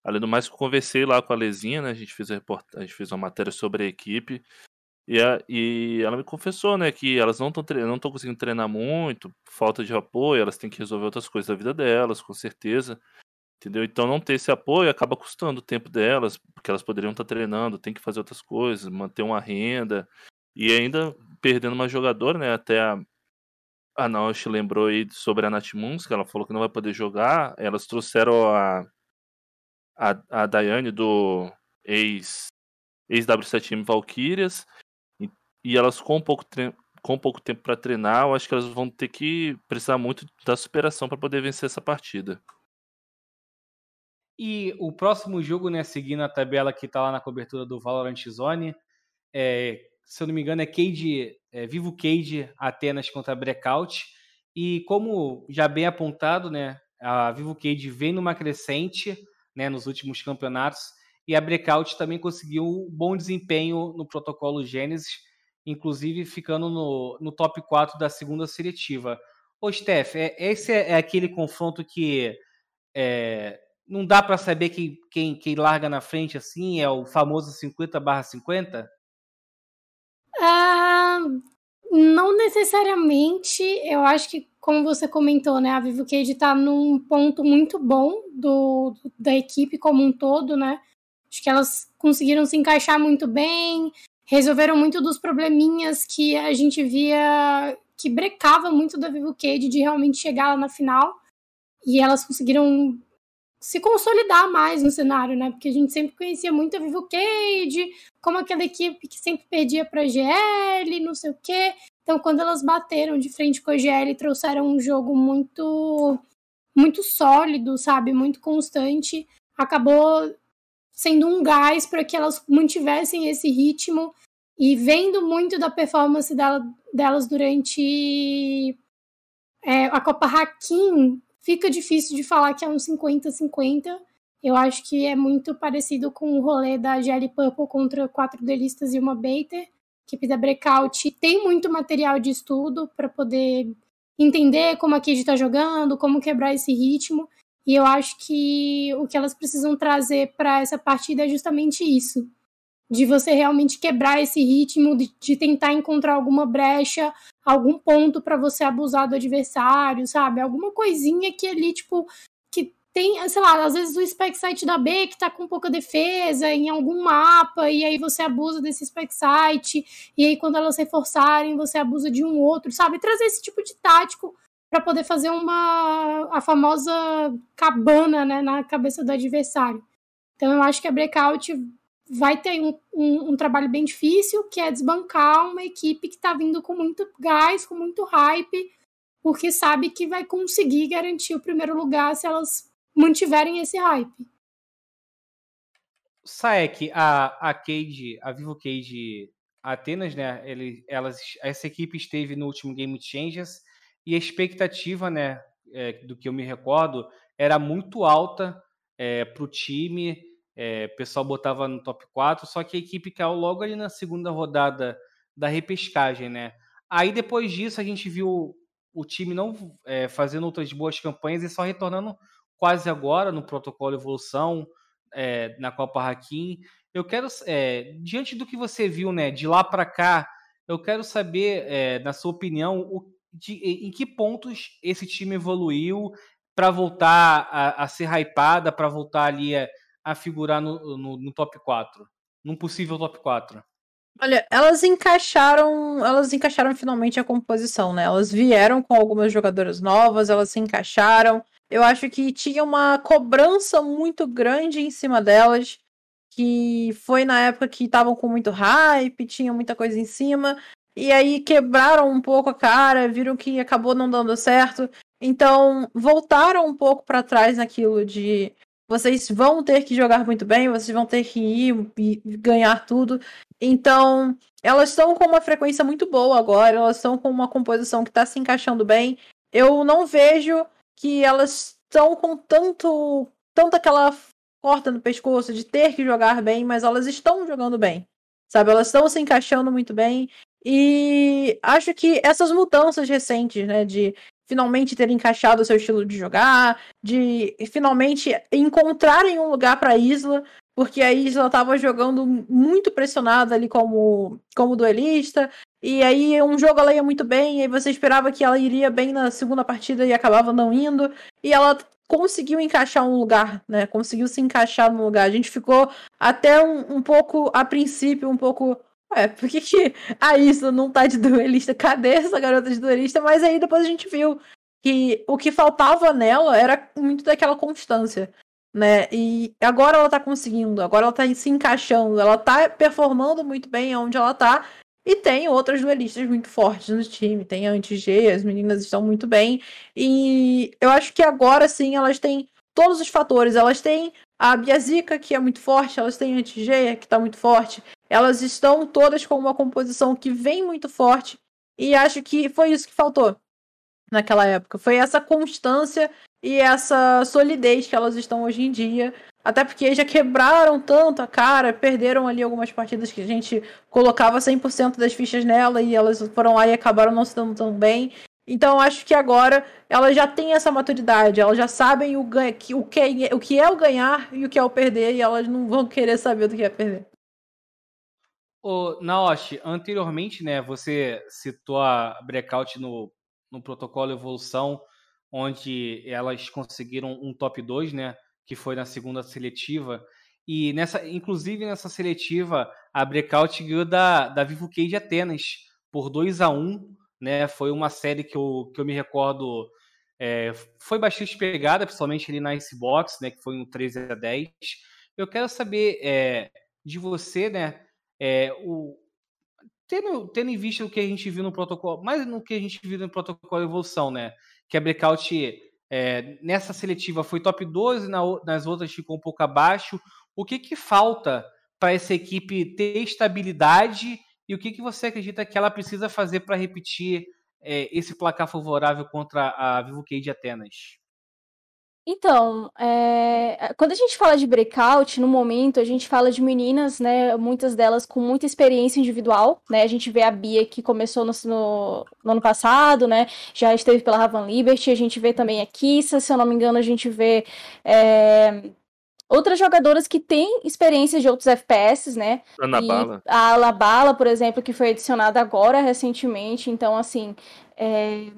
Além do mais, eu conversei lá com a Lezinha, né? A gente fez, a, a gente fez uma matéria sobre a equipe. E, a... e ela me confessou, né, que elas não estão não conseguindo treinar muito, falta de apoio, elas têm que resolver outras coisas da vida delas, com certeza. Entendeu? Então não ter esse apoio acaba custando o tempo delas, porque elas poderiam estar treinando, tem que fazer outras coisas, manter uma renda. E ainda perdendo uma jogadora, né? Até a, a Naush lembrou aí sobre a Nath Moons, que ela falou que não vai poder jogar. Elas trouxeram a a, a Daiane do ex, ex W7M Valkyrias e, e elas com pouco com pouco tempo para treinar, eu acho que elas vão ter que precisar muito da superação para poder vencer essa partida. E o próximo jogo, né, seguindo a tabela que está lá na cobertura do Valorant Zone, é, se eu não me engano, é Cade, é, Vivo Cade Atenas contra Breakout. E como já bem apontado, né, a Vivo Cade vem numa crescente, né, nos últimos campeonatos. E a Breakout também conseguiu um bom desempenho no protocolo Gênesis, inclusive ficando no, no top 4 da segunda seletiva. Ô, Steph, é, esse é, é aquele confronto que é, não dá para saber quem, quem, quem larga na frente assim? É o famoso 50 barra 50? Ah, não necessariamente. Eu acho que como você comentou, né, a Vivo Cage está num ponto muito bom do, da equipe como um todo, né? Acho que elas conseguiram se encaixar muito bem, resolveram muito dos probleminhas que a gente via que brecava muito da Vivo Cage de realmente chegar lá na final. E elas conseguiram se consolidar mais no cenário, né? Porque a gente sempre conhecia muito a Vivo Cage, como aquela equipe que sempre perdia para GL, não sei o quê. Então, quando elas bateram de frente com a GL, trouxeram um jogo muito muito sólido, sabe? Muito constante. Acabou sendo um gás para que elas mantivessem esse ritmo e vendo muito da performance dela, delas durante é, a Copa Hakim, fica difícil de falar que é um 50-50. Eu acho que é muito parecido com o rolê da GL Purple contra quatro delistas e uma Baiter equipe da Breakout tem muito material de estudo para poder entender como a Kid está jogando, como quebrar esse ritmo. E eu acho que o que elas precisam trazer para essa partida é justamente isso. De você realmente quebrar esse ritmo, de, de tentar encontrar alguma brecha, algum ponto para você abusar do adversário, sabe? Alguma coisinha que ali, tipo, tem, sei lá, às vezes o spec site da B que tá com pouca defesa em algum mapa, e aí você abusa desse spec site, e aí quando elas reforçarem, você abusa de um outro, sabe? Trazer esse tipo de tático para poder fazer uma a famosa cabana né, na cabeça do adversário. Então eu acho que a Breakout vai ter um, um, um trabalho bem difícil, que é desbancar uma equipe que está vindo com muito gás, com muito hype, porque sabe que vai conseguir garantir o primeiro lugar se elas mantiverem esse hype. Saek, a, a Cade, a Vivo Cade Atenas, né? Ele, elas, essa equipe esteve no último Game Changers e a expectativa, né, é, do que eu me recordo, era muito alta é, para o time. É, o pessoal botava no top 4, só que a equipe caiu logo ali na segunda rodada da repescagem, né? Aí depois disso a gente viu o time não é, fazendo outras boas campanhas e só retornando quase agora no protocolo evolução é, na Copa Hakim. Eu quero, é, diante do que você viu, né, de lá para cá, eu quero saber, é, na sua opinião, o, de, em que pontos esse time evoluiu para voltar a, a, ser hypada, para voltar ali a, a figurar no, no, no, top 4, num possível top 4. Olha, elas encaixaram, elas encaixaram finalmente a composição, né? Elas vieram com algumas jogadoras novas, elas se encaixaram. Eu acho que tinha uma cobrança muito grande em cima delas que foi na época que estavam com muito hype, tinha muita coisa em cima, e aí quebraram um pouco a cara, viram que acabou não dando certo. Então, voltaram um pouco para trás naquilo de vocês vão ter que jogar muito bem, vocês vão ter que ir e ganhar tudo. Então, elas estão com uma frequência muito boa agora, elas estão com uma composição que está se encaixando bem. Eu não vejo que elas estão com tanto tanto aquela corta no pescoço de ter que jogar bem, mas elas estão jogando bem. Sabe, elas estão se encaixando muito bem. E acho que essas mudanças recentes, né, de finalmente ter encaixado o seu estilo de jogar, de finalmente encontrarem um lugar para Isla, porque a Isla estava jogando muito pressionada ali como, como duelista, e aí um jogo ela ia muito bem, e aí você esperava que ela iria bem na segunda partida e acabava não indo, e ela conseguiu encaixar um lugar, né? Conseguiu se encaixar no lugar. A gente ficou até um, um pouco, a princípio, um pouco. Ué, por que, que a Isa não tá de duelista? Cadê essa garota de duelista? Mas aí depois a gente viu que o que faltava nela era muito daquela constância, né? E agora ela tá conseguindo, agora ela tá se encaixando, ela tá performando muito bem onde ela tá. E tem outras duelistas muito fortes no time. Tem a Anti-G, as meninas estão muito bem. E eu acho que agora sim elas têm todos os fatores. Elas têm a Biazica, que é muito forte, elas têm a Anti-G, que está muito forte. Elas estão todas com uma composição que vem muito forte. E acho que foi isso que faltou naquela época. Foi essa constância e essa solidez que elas estão hoje em dia. Até porque já quebraram tanto a cara, perderam ali algumas partidas que a gente colocava 100% das fichas nela e elas foram lá e acabaram não se dando tão bem. Então acho que agora elas já têm essa maturidade, elas já sabem o, o, que, é, o que é o ganhar e o que é o perder, e elas não vão querer saber do que é perder. Ô, Naoshi, anteriormente, né, você citou a Breakout no, no protocolo Evolução, onde elas conseguiram um top 2, né? que foi na segunda seletiva. E nessa, inclusive nessa seletiva, a Breakout ganhou da, da Vivo Cage Atenas por 2 a 1 né? Foi uma série que eu, que eu me recordo é, foi bastante pegada, principalmente ali na Icebox, né? Que foi um 13 a 10. Eu quero saber é, de você, né? É, o, tendo, tendo em vista o que a gente viu no protocolo, mais no que a gente viu no protocolo evolução, né? Que a Breakout é, nessa seletiva foi top 12, na, nas outras ficou um pouco abaixo. O que, que falta para essa equipe ter estabilidade e o que, que você acredita que ela precisa fazer para repetir é, esse placar favorável contra a Vivo Cage Atenas? Então, é, quando a gente fala de breakout, no momento, a gente fala de meninas, né? Muitas delas com muita experiência individual, né? A gente vê a Bia que começou no, no, no ano passado, né? Já esteve pela Ravan Liberty, a gente vê também a Kissa, se eu não me engano, a gente vê é, outras jogadoras que têm experiência de outros FPS, né? Ana Bala. A Alabala, por exemplo, que foi adicionada agora recentemente. Então, assim, é...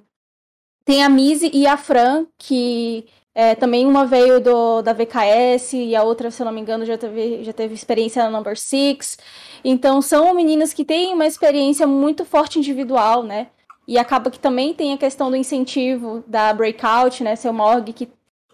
tem a Mise e a Fran, que é, também uma veio do, da VKS e a outra, se eu não me engano, já teve, já teve experiência na Number Six. Então, são meninas que têm uma experiência muito forte individual, né? E acaba que também tem a questão do incentivo da Breakout, né, ser uma org que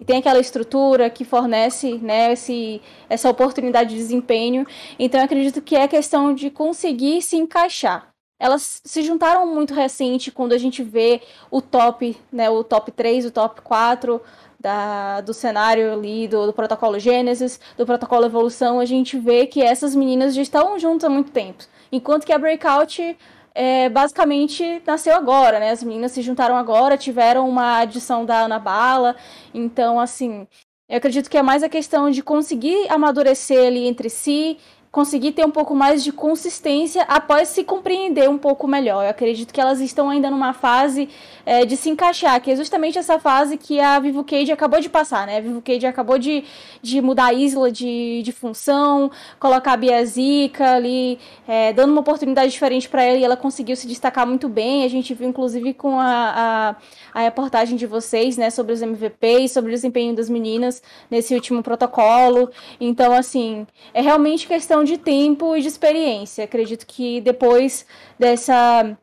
tem aquela estrutura que fornece né, esse, essa oportunidade de desempenho. Então, eu acredito que é questão de conseguir se encaixar. Elas se juntaram muito recente quando a gente vê o top, né, o top 3, o top 4 da, do cenário ali do, do protocolo Gênesis, do protocolo Evolução, a gente vê que essas meninas já estão juntas há muito tempo. Enquanto que a Breakout é, basicamente nasceu agora, né? As meninas se juntaram agora, tiveram uma adição da Ana Bala. Então, assim, eu acredito que é mais a questão de conseguir amadurecer ali entre si conseguir ter um pouco mais de consistência após se compreender um pouco melhor. Eu acredito que elas estão ainda numa fase é, de se encaixar, que é justamente essa fase que a Vivo Cage acabou de passar, né? A Vivo Cage acabou de, de mudar a isla de, de função, colocar a Biazica ali, é, dando uma oportunidade diferente para ela e ela conseguiu se destacar muito bem. A gente viu, inclusive, com a, a, a reportagem de vocês, né, sobre os MVPs, sobre o desempenho das meninas nesse último protocolo. Então, assim, é realmente questão de tempo e de experiência. Acredito que depois dessa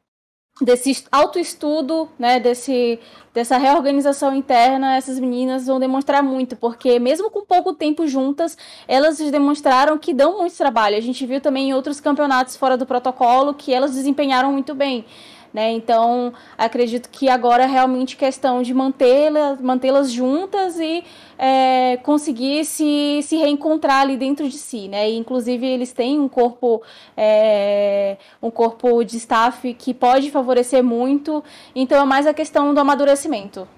desse autoestudo, né, desse, dessa reorganização interna, essas meninas vão demonstrar muito, porque mesmo com pouco tempo juntas, elas demonstraram que dão muito trabalho. A gente viu também em outros campeonatos fora do protocolo que elas desempenharam muito bem. Né? Então, acredito que agora é realmente questão de mantê-las mantê juntas e é, conseguir se, se reencontrar ali dentro de si, né? E, inclusive, eles têm um corpo, é, um corpo de staff que pode favorecer muito, então é mais a questão do amadurecimento.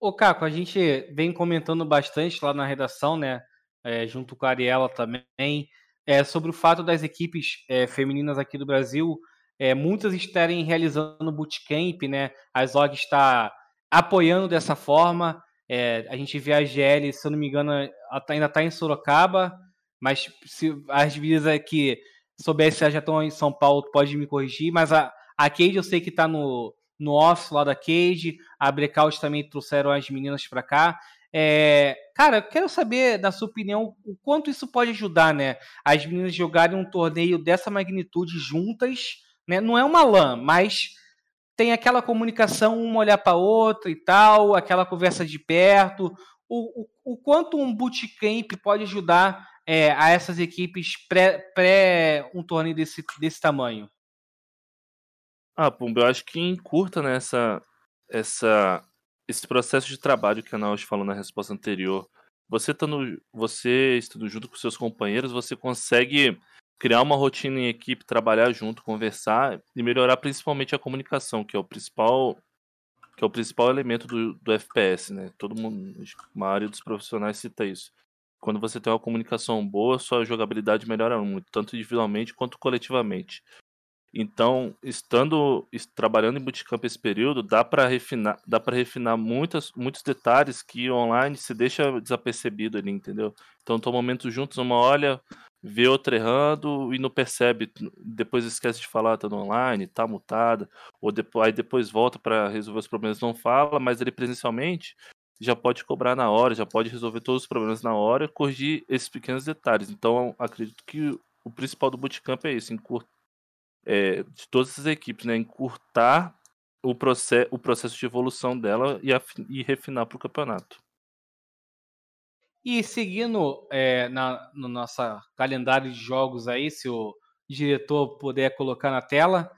Ô, Caco, a gente vem comentando bastante lá na redação, né? É, junto com a Ariela também, é, sobre o fato das equipes é, femininas aqui do Brasil é, muitas estarem realizando bootcamp, né? A ZOG está apoiando dessa forma. É, a gente vê a GL, se eu não me engano, tá, ainda está em Sorocaba, mas se as vias aqui soubesse já estão em São Paulo, pode me corrigir, mas a, a Cade eu sei que está no, no office lá da Cade, a Breakout também trouxeram as meninas para cá. É, cara, eu quero saber, da sua opinião, o quanto isso pode ajudar, né? As meninas jogarem um torneio dessa magnitude juntas, né? Não é uma LAN, mas tem aquela comunicação, uma olhar para outra e tal, aquela conversa de perto. O, o, o quanto um bootcamp pode ajudar é, a essas equipes pré, pré um torneio desse, desse tamanho? Ah, Pumba, eu acho que encurta né, essa, essa, esse processo de trabalho que a Naus falou na resposta anterior. Você estando, você estando junto com seus companheiros, você consegue criar uma rotina em equipe, trabalhar junto, conversar e melhorar principalmente a comunicação, que é o principal que é o principal elemento do, do FPS, né? Todo mundo, a maioria dos profissionais cita isso. Quando você tem uma comunicação boa, sua jogabilidade melhora muito, tanto individualmente quanto coletivamente. Então, estando trabalhando em bootcamp esse período, dá para refinar, dá para refinar muitas, muitos detalhes que online se deixa desapercebido ali, entendeu? Então, estão momentos juntos, uma olha, vê outra errando e não percebe, depois esquece de falar, tá no online, tá mutada, ou depois, aí depois volta para resolver os problemas, não fala, mas ele presencialmente já pode cobrar na hora, já pode resolver todos os problemas na hora, corrigir esses pequenos detalhes. Então, acredito que o principal do bootcamp é isso, é, de todas as equipes, né, encurtar o, process, o processo de evolução dela e, e refinar para o campeonato. E seguindo é, na, no nosso calendário de jogos aí, se o diretor puder colocar na tela,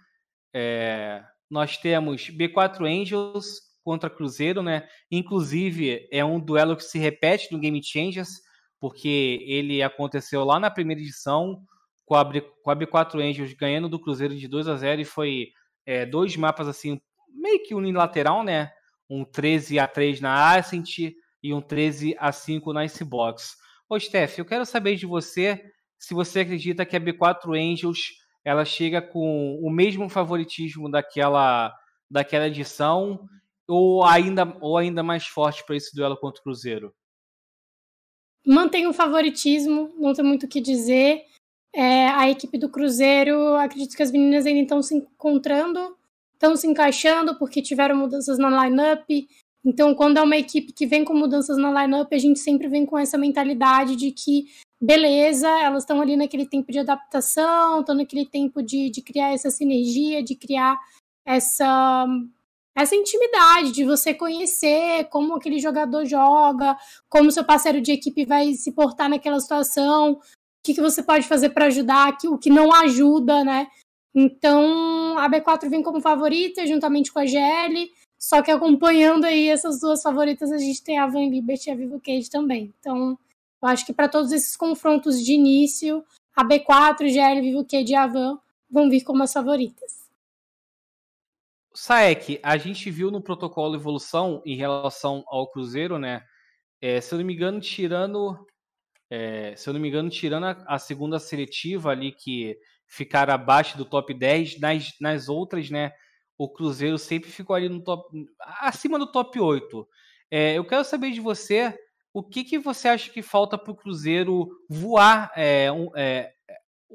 é, nós temos B4 Angels contra Cruzeiro, né? Inclusive, é um duelo que se repete no Game Changers, porque ele aconteceu lá na primeira edição, com a, com a B4 Angels ganhando do Cruzeiro de 2 a 0 e foi é, dois mapas assim, meio que unilateral, né? Um 13 a 3 na Ascent e um 13 a 5 na Icebox. Ô, Steph, eu quero saber de você se você acredita que a B4 Angels ela chega com o mesmo favoritismo daquela, daquela edição ou ainda, ou ainda mais forte para esse duelo contra o Cruzeiro? Mantém o favoritismo, não tem muito o que dizer. É, a equipe do Cruzeiro, acredito que as meninas ainda estão se encontrando, estão se encaixando porque tiveram mudanças na lineup, Então, quando é uma equipe que vem com mudanças na lineup, a gente sempre vem com essa mentalidade de que, beleza, elas estão ali naquele tempo de adaptação, estão naquele tempo de, de criar essa sinergia, de criar essa, essa intimidade, de você conhecer como aquele jogador joga, como seu parceiro de equipe vai se portar naquela situação, o que, que você pode fazer para ajudar, o que não ajuda, né? Então, a B4 vem como favorita, juntamente com a GL. Só que acompanhando aí essas duas favoritas, a gente tem a Van Liberty e a Vivo Cage também. Então, eu acho que para todos esses confrontos de início, a B4, GL, Vivo Cage e a Van vão vir como as favoritas. Saek, a gente viu no protocolo evolução em relação ao Cruzeiro, né? É, se eu não me engano, tirando. É, se eu não me engano, tirando a, a, segunda seletiva ali, que ficaram abaixo do top 10, nas, nas outras, né? O Cruzeiro sempre ficou ali no top, acima do top 8. É, eu quero saber de você o que, que você acha que falta para o Cruzeiro voar é, um, é,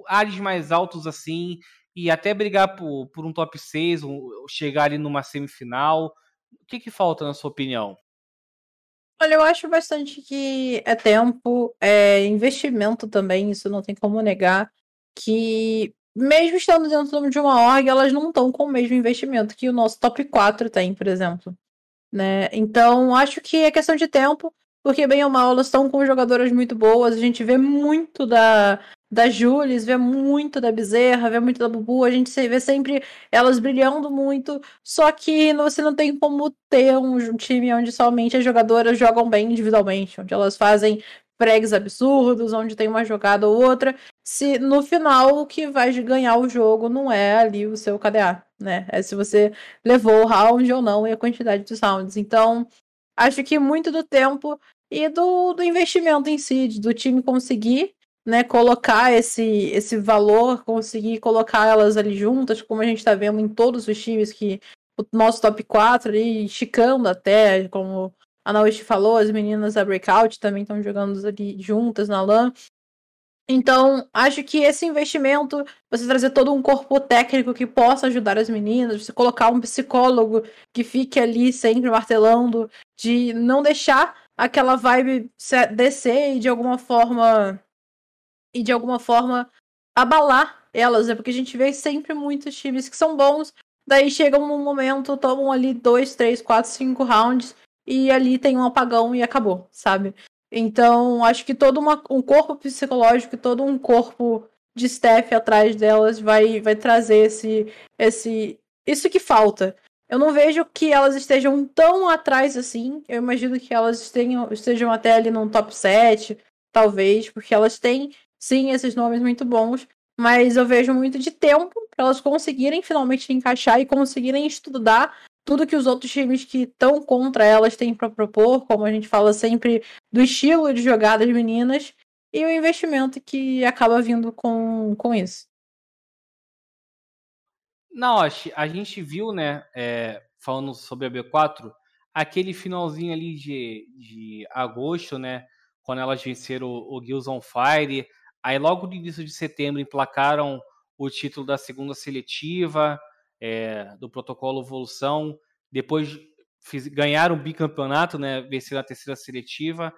ares mais altos assim e até brigar por, por um top 6, um, chegar ali numa semifinal. O que, que falta, na sua opinião? Olha, eu acho bastante que é tempo, é investimento também, isso não tem como negar. Que mesmo estando dentro de uma org, elas não estão com o mesmo investimento que o nosso top 4 tem, por exemplo. Né? Então, acho que é questão de tempo, porque bem ou mal, elas estão com jogadoras muito boas. A gente vê muito da, da Jules, vê muito da Bezerra, vê muito da Bubu, a gente vê sempre elas brilhando muito, só que você não tem como ter um time onde somente as jogadoras jogam bem individualmente, onde elas fazem pregs absurdos, onde tem uma jogada ou outra, se no final o que vai ganhar o jogo não é ali o seu KDA, né? É se você levou o round ou não e a quantidade de rounds. Então, acho que muito do tempo e do, do investimento em si, do time conseguir né, colocar esse, esse valor, conseguir colocar elas ali juntas, como a gente está vendo em todos os times que o nosso top 4 ali, esticando até, como a Naoshi falou, as meninas da Breakout também estão jogando ali juntas na LAN. Então, acho que esse investimento, você trazer todo um corpo técnico que possa ajudar as meninas, você colocar um psicólogo que fique ali sempre martelando, de não deixar aquela vibe descer e de alguma forma e de alguma forma abalar elas, né? Porque a gente vê sempre muitos times que são bons, daí chegam num momento, tomam ali dois, três, quatro, cinco rounds e ali tem um apagão e acabou, sabe? Então, acho que todo uma, um corpo psicológico, todo um corpo de staff atrás delas vai, vai trazer esse, esse. Isso que falta. Eu não vejo que elas estejam tão atrás assim. Eu imagino que elas estejam, estejam até ali no top 7, talvez, porque elas têm, sim, esses nomes muito bons. Mas eu vejo muito de tempo para elas conseguirem finalmente encaixar e conseguirem estudar tudo que os outros times que estão contra elas têm para propor, como a gente fala sempre do estilo de jogar das meninas e o investimento que acaba vindo com, com isso. Não, a gente viu, né, é, falando sobre a B4, aquele finalzinho ali de, de agosto, né, quando elas venceram o, o Gills on Fire, aí logo no início de setembro emplacaram o título da segunda seletiva, é, do protocolo Evolução. Depois fiz, ganharam o bicampeonato, né? Venceram a terceira seletiva.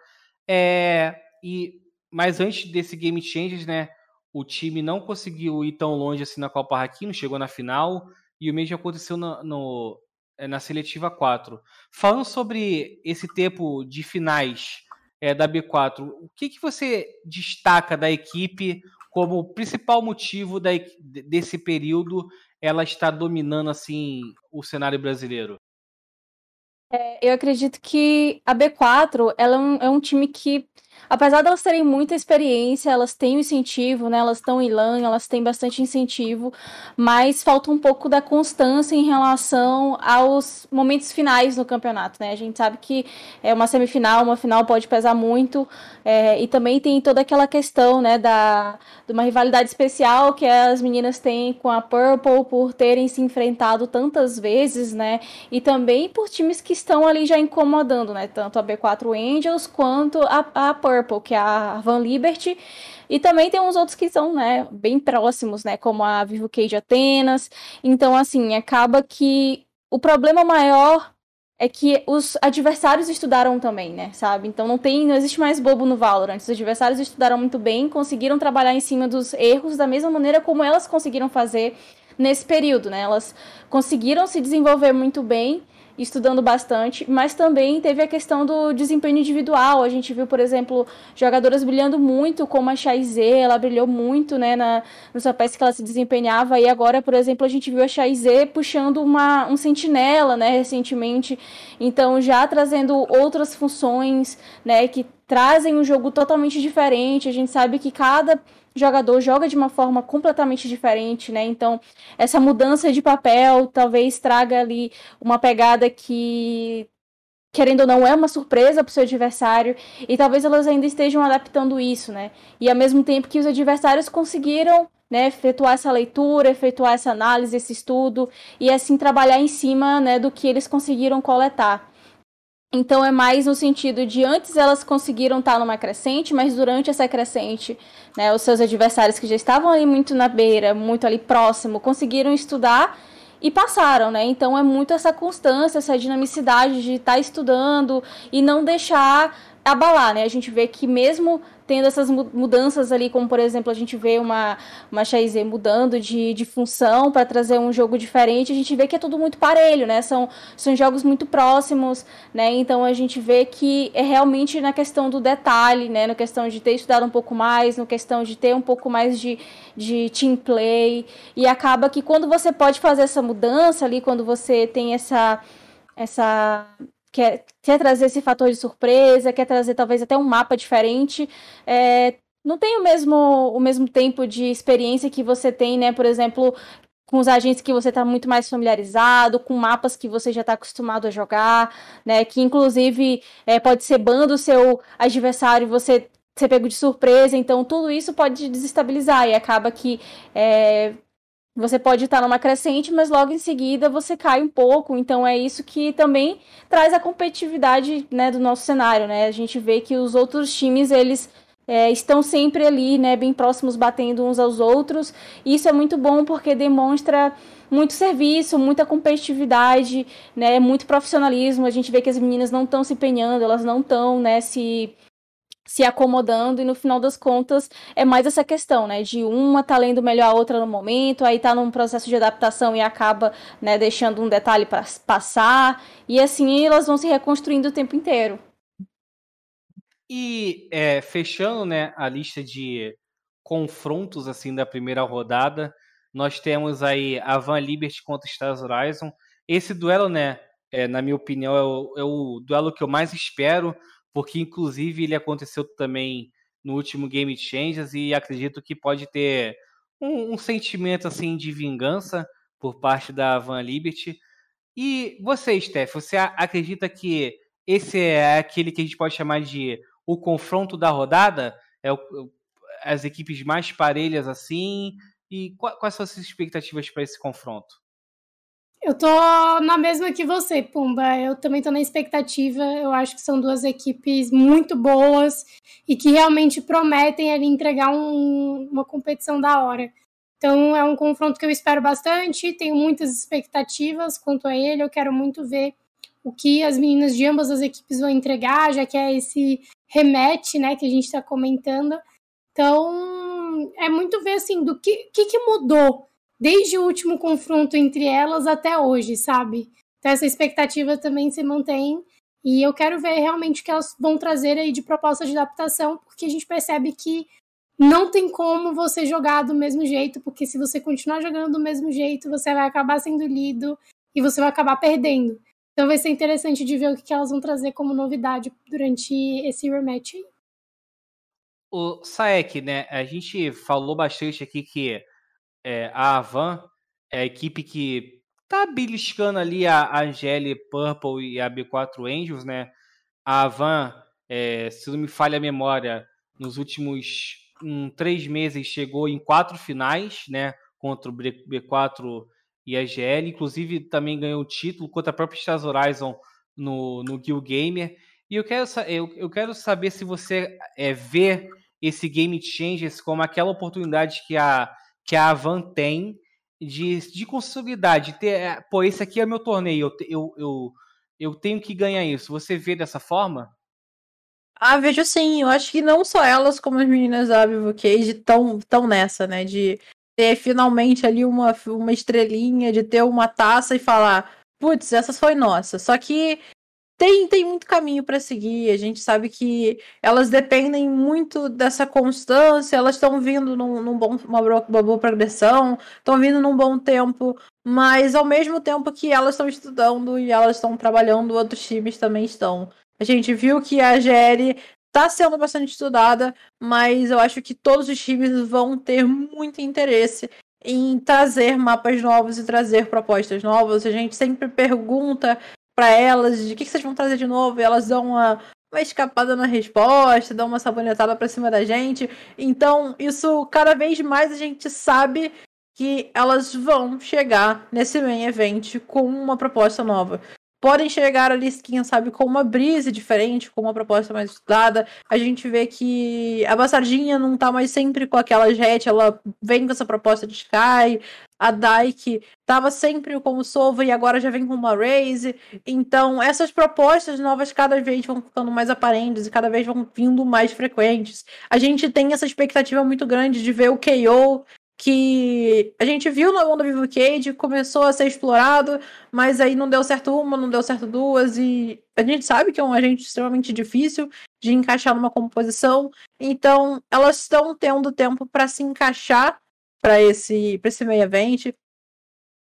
É, e, mas antes desse Game Changes, né? O time não conseguiu ir tão longe assim na Copa Haki, chegou na final. E o mesmo aconteceu no, no, é, na seletiva 4. Falando sobre esse tempo de finais é, da B4, o que, que você destaca da equipe como principal motivo da, desse período ela está dominando assim o cenário brasileiro? É, eu acredito que a B4 ela é um, é um time que apesar de elas terem muita experiência, elas têm o incentivo, né? Elas estão em LAN, elas têm bastante incentivo, mas falta um pouco da constância em relação aos momentos finais no campeonato, né? A gente sabe que é uma semifinal, uma final pode pesar muito, é, e também tem toda aquela questão, né, da, de uma rivalidade especial que as meninas têm com a Purple por terem se enfrentado tantas vezes, né? E também por times que estão ali já incomodando, né? Tanto a B4 Angels quanto a, a Purple que é a Van Liberty. E também tem uns outros que são, né, bem próximos, né, como a Vivo Cage Atenas. Então, assim, acaba que o problema maior é que os adversários estudaram também, né, sabe? Então não tem, não existe mais bobo no Valorant. Os adversários estudaram muito bem, conseguiram trabalhar em cima dos erros da mesma maneira como elas conseguiram fazer nesse período, né? Elas conseguiram se desenvolver muito bem estudando bastante, mas também teve a questão do desempenho individual. A gente viu, por exemplo, jogadoras brilhando muito, como a Chaizê, ela brilhou muito, né, na, nos papéis que ela se desempenhava, e agora, por exemplo, a gente viu a Chaizê puxando uma, um sentinela, né, recentemente, então já trazendo outras funções, né, que trazem um jogo totalmente diferente, a gente sabe que cada jogador joga de uma forma completamente diferente, né? Então, essa mudança de papel talvez traga ali uma pegada que querendo ou não, é uma surpresa para o seu adversário, e talvez elas ainda estejam adaptando isso, né? E ao mesmo tempo que os adversários conseguiram né, efetuar essa leitura, efetuar essa análise, esse estudo, e assim trabalhar em cima né, do que eles conseguiram coletar. Então é mais no sentido de antes elas conseguiram estar numa crescente, mas durante essa crescente, né, os seus adversários que já estavam ali muito na beira, muito ali próximo, conseguiram estudar e passaram, né? Então é muito essa constância, essa dinamicidade de estar estudando e não deixar abalar, né? A gente vê que mesmo tendo essas mudanças ali, como por exemplo a gente vê uma, uma Chaizê mudando de, de função para trazer um jogo diferente, a gente vê que é tudo muito parelho, né? São, são jogos muito próximos, né? Então a gente vê que é realmente na questão do detalhe, né? Na questão de ter estudado um pouco mais, na questão de ter um pouco mais de, de team play. E acaba que quando você pode fazer essa mudança ali, quando você tem essa essa quer, quer trazer esse fator de surpresa, quer trazer talvez até um mapa diferente, é, não tem o mesmo, o mesmo tempo de experiência que você tem, né? Por exemplo, com os agentes que você está muito mais familiarizado, com mapas que você já está acostumado a jogar, né? Que inclusive é, pode ser bando o seu adversário, você ser pego de surpresa, então tudo isso pode desestabilizar e acaba que é, você pode estar numa crescente, mas logo em seguida você cai um pouco. Então é isso que também traz a competitividade né, do nosso cenário. Né? A gente vê que os outros times eles é, estão sempre ali, né, bem próximos, batendo uns aos outros. Isso é muito bom porque demonstra muito serviço, muita competitividade, né, muito profissionalismo. A gente vê que as meninas não estão se empenhando, elas não estão né, se se acomodando e no final das contas é mais essa questão, né, de uma tá lendo melhor a outra no momento, aí tá num processo de adaptação e acaba, né, deixando um detalhe para passar e assim elas vão se reconstruindo o tempo inteiro. E é, fechando, né, a lista de confrontos assim da primeira rodada, nós temos aí a Van Liberty contra Stars Horizon. Esse duelo, né, é, na minha opinião, é o, é o duelo que eu mais espero porque inclusive ele aconteceu também no último Game Changers e acredito que pode ter um, um sentimento assim de vingança por parte da Van Liberty. E você, Steph, você acredita que esse é aquele que a gente pode chamar de o confronto da rodada? É o, as equipes mais parelhas assim? E quais são as suas expectativas para esse confronto? Eu tô na mesma que você, Pumba. Eu também tô na expectativa. Eu acho que são duas equipes muito boas e que realmente prometem ali entregar um, uma competição da hora. Então é um confronto que eu espero bastante, tenho muitas expectativas quanto a ele. Eu quero muito ver o que as meninas de ambas as equipes vão entregar, já que é esse remete, né, que a gente está comentando. Então é muito ver assim do que, que, que mudou desde o último confronto entre elas até hoje, sabe? Então essa expectativa também se mantém e eu quero ver realmente o que elas vão trazer aí de proposta de adaptação, porque a gente percebe que não tem como você jogar do mesmo jeito, porque se você continuar jogando do mesmo jeito, você vai acabar sendo lido e você vai acabar perdendo. Então vai ser interessante de ver o que elas vão trazer como novidade durante esse rematch aí. O Saek, né? A gente falou bastante aqui que é, a Avan é a equipe que tá beliscando ali a Angeli Purple e a B4 Angels, né? A Avan, é, se não me falha a memória, nos últimos um, três meses chegou em quatro finais, né? Contra o B4 e a GL. Inclusive também ganhou o título contra a própria Stars Horizon no, no Guild Gamer. E eu quero, eu, eu quero saber se você é, vê esse Game Changers como aquela oportunidade que a que a Avan tem de, de consolidar, de ter. É, pô, esse aqui é meu torneio. Eu, eu, eu, eu tenho que ganhar isso. Você vê dessa forma? Ah, vejo sim. Eu acho que não só elas, como as meninas da Vivo Cage estão tão nessa, né? De ter finalmente ali uma, uma estrelinha, de ter uma taça e falar, putz, essa foi nossa. Só que tem, tem muito caminho para seguir. A gente sabe que elas dependem muito dessa constância, elas estão vindo num, num bom, uma, uma boa progressão, estão vindo num bom tempo, mas ao mesmo tempo que elas estão estudando e elas estão trabalhando, outros times também estão. A gente viu que a GL está sendo bastante estudada, mas eu acho que todos os times vão ter muito interesse em trazer mapas novos e trazer propostas novas. A gente sempre pergunta para elas de o que, que, vocês vão trazer de novo, e elas dão uma, uma escapada na resposta, dão uma sabonetada para cima da gente. Então, isso cada vez mais a gente sabe que elas vão chegar nesse main event com uma proposta nova podem chegar ali, quem sabe, com uma brisa diferente, com uma proposta mais estudada. A gente vê que a Bastardinha não tá mais sempre com aquela jet, ela vem com essa proposta de Sky. A Dyke tava sempre com o Sova e agora já vem com uma Raze. Então, essas propostas novas cada vez vão ficando mais aparentes e cada vez vão vindo mais frequentes. A gente tem essa expectativa muito grande de ver o KO que a gente viu na onda Vivo Cage, começou a ser explorado, mas aí não deu certo uma, não deu certo duas, e a gente sabe que é um agente extremamente difícil de encaixar numa composição, então elas estão tendo tempo para se encaixar para esse, esse meio evento.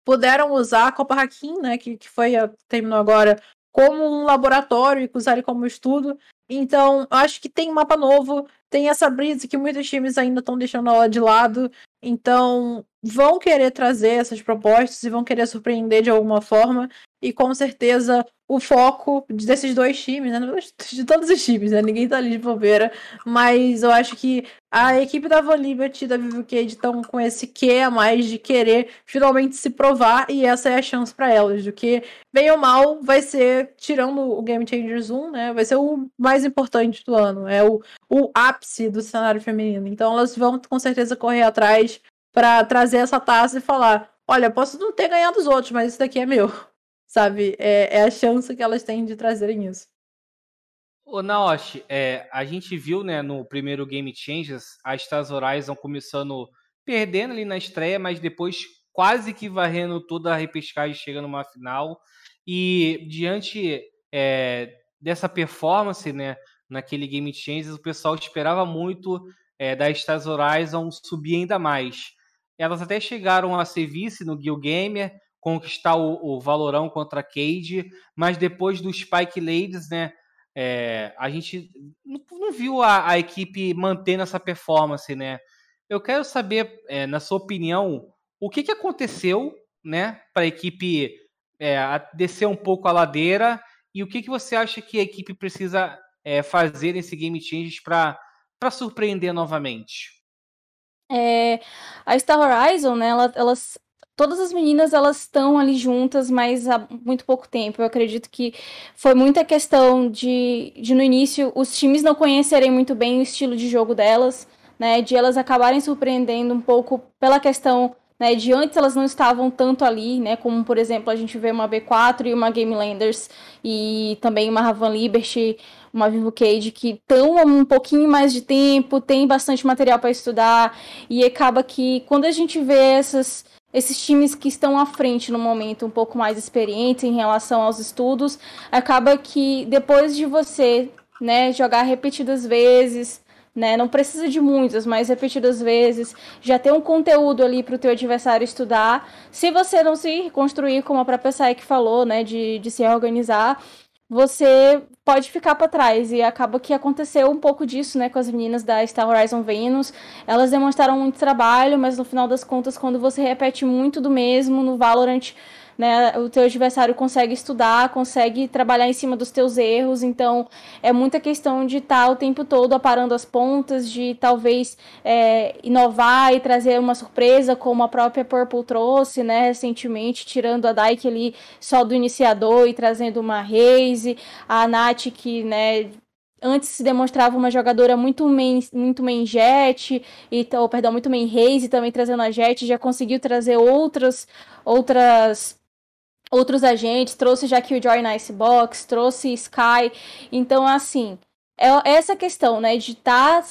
Puderam usar a Copa Hakim, né, que, que foi terminou agora, como um laboratório e usar ele como estudo. Então, acho que tem mapa novo, tem essa brisa que muitos times ainda estão deixando ela de lado. Então, vão querer trazer essas propostas e vão querer surpreender de alguma forma. E com certeza o foco desses dois times, né? De todos os times, né? Ninguém tá ali de bobeira. Mas eu acho que a equipe da Van Liberty e da Vivo Cade estão com esse que a mais de querer finalmente se provar. E essa é a chance para elas. Do que, bem ou mal, vai ser, tirando o Game Changers 1, né? Vai ser o mais importante do ano. É o, o ápice do cenário feminino. Então elas vão com certeza correr atrás para trazer essa taça e falar: olha, posso não ter ganhado os outros, mas isso daqui é meu. Sabe? É, é a chance que elas têm de trazerem isso. Ô, Naoshi, é, a gente viu né, no primeiro Game Changers a Stars Horizon começando perdendo ali na estreia, mas depois quase que varrendo toda a repescagem chegando numa final. E diante é, dessa performance né, naquele Game Changers, o pessoal esperava muito é, da Stars Horizon subir ainda mais. Elas até chegaram a ser vice no Guild Gamer, conquistar o, o Valorão contra Cade, mas depois do Spike Ladies, né, é, a gente não, não viu a, a, equipe mantendo essa performance, né? Eu quero saber, é, na sua opinião, o que, que aconteceu, né, para a equipe é, descer um pouco a ladeira e o que, que você acha que a equipe precisa é, fazer nesse Game Changes para surpreender novamente? É, a Star Horizon, né, ela, todas as meninas elas estão ali juntas, mas há muito pouco tempo. Eu acredito que foi muita questão de, de no início os times não conhecerem muito bem o estilo de jogo delas, né? De elas acabarem surpreendendo um pouco pela questão né, de antes elas não estavam tanto ali, né, como por exemplo a gente vê uma B4 e uma Game Landers e também uma Ravan Liberty, uma Vivo Cage que estão um pouquinho mais de tempo, tem bastante material para estudar e acaba que quando a gente vê essas esses times que estão à frente no momento, um pouco mais experientes em relação aos estudos, acaba que depois de você né, jogar repetidas vezes, né, não precisa de muitas, mas repetidas vezes, já ter um conteúdo ali para o teu adversário estudar. Se você não se construir, como a própria Saik falou, né, de, de se organizar, você pode ficar para trás. E acaba que aconteceu um pouco disso, né, com as meninas da Star Horizon Venus. Elas demonstraram muito trabalho, mas no final das contas, quando você repete muito do mesmo no Valorant, né? O teu adversário consegue estudar, consegue trabalhar em cima dos teus erros, então é muita questão de estar tá o tempo todo aparando as pontas, de talvez é, inovar e trazer uma surpresa, como a própria Purple trouxe, né, recentemente, tirando a Dyke ali só do iniciador e trazendo uma Raze, a Nath que, né, antes se demonstrava uma jogadora muito main, muito main jet, e, ou, perdão, muito main race, também trazendo a jet, já conseguiu trazer outras outras outros agentes, trouxe já que o Joy na Icebox, trouxe Sky. Então, assim, é essa questão, né, de estar tá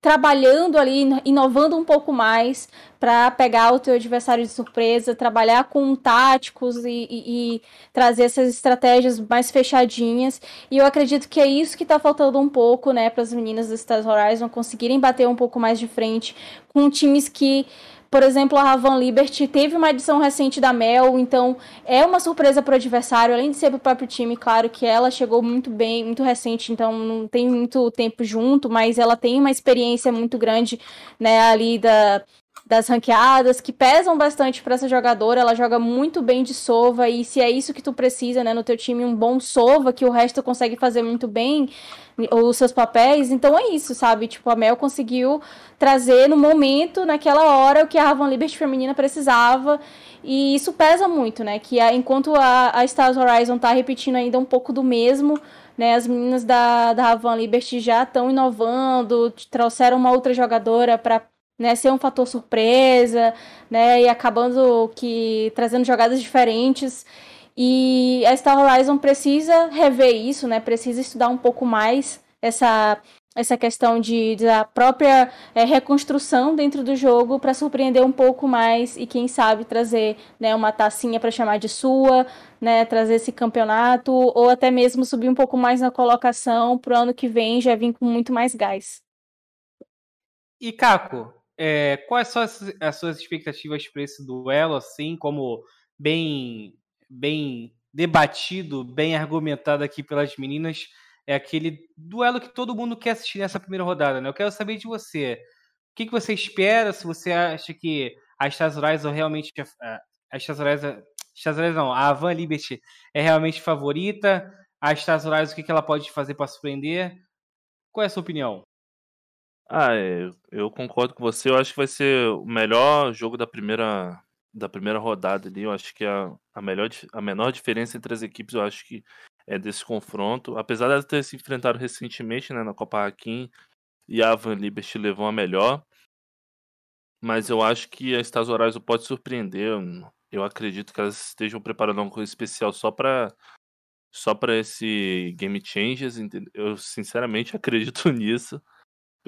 trabalhando ali, inovando um pouco mais para pegar o teu adversário de surpresa, trabalhar com táticos e, e, e, trazer essas estratégias mais fechadinhas. E eu acredito que é isso que está faltando um pouco, né, para as meninas do Stars Horizon conseguirem bater um pouco mais de frente com times que por exemplo, a Ravan Liberty teve uma edição recente da Mel, então é uma surpresa para o adversário, além de ser para o próprio time, claro que ela chegou muito bem, muito recente, então não tem muito tempo junto, mas ela tem uma experiência muito grande, né, ali da, das ranqueadas, que pesam bastante para essa jogadora. Ela joga muito bem de sova e se é isso que tu precisa, né, no teu time, um bom sova que o resto consegue fazer muito bem os seus papéis. Então é isso, sabe? Tipo, a Mel conseguiu trazer no momento, naquela hora, o que a Raven Liberty feminina precisava. E isso pesa muito, né? Que a, enquanto a, a Stars Horizon tá repetindo ainda um pouco do mesmo, né? As meninas da, da Ravan Liberty já estão inovando, trouxeram uma outra jogadora para né, ser um fator surpresa, né, e acabando que trazendo jogadas diferentes. E a Star Horizon precisa rever isso, né, precisa estudar um pouco mais essa essa questão de, da própria é, reconstrução dentro do jogo para surpreender um pouco mais e quem sabe trazer né, uma tacinha para chamar de sua, né, trazer esse campeonato ou até mesmo subir um pouco mais na colocação para o ano que vem já vir com muito mais gás. E Caco, é, quais são as, as suas expectativas para esse duelo, assim, como bem, bem debatido, bem argumentado aqui pelas meninas? É aquele duelo que todo mundo quer assistir nessa primeira rodada, né? Eu quero saber de você. O que, que você espera? Se você acha que a Horizon realmente. A Stars Horizon, Stars Horizon não, a Van Liberty é realmente favorita? A Stars Horizon, o que, que ela pode fazer para surpreender? Qual é a sua opinião? Ah, é, eu concordo com você. Eu acho que vai ser o melhor jogo da primeira, da primeira rodada ali. Eu acho que a, a, melhor, a menor diferença entre as equipes, eu acho que é desse confronto. Apesar de elas terem se enfrentado recentemente né, na Copa Hakim e a Van Liberty levou a melhor. Mas eu acho que a Stars Horizon pode surpreender. Eu acredito que elas estejam preparando uma coisa especial só para só para esse Game Changes. Eu sinceramente acredito nisso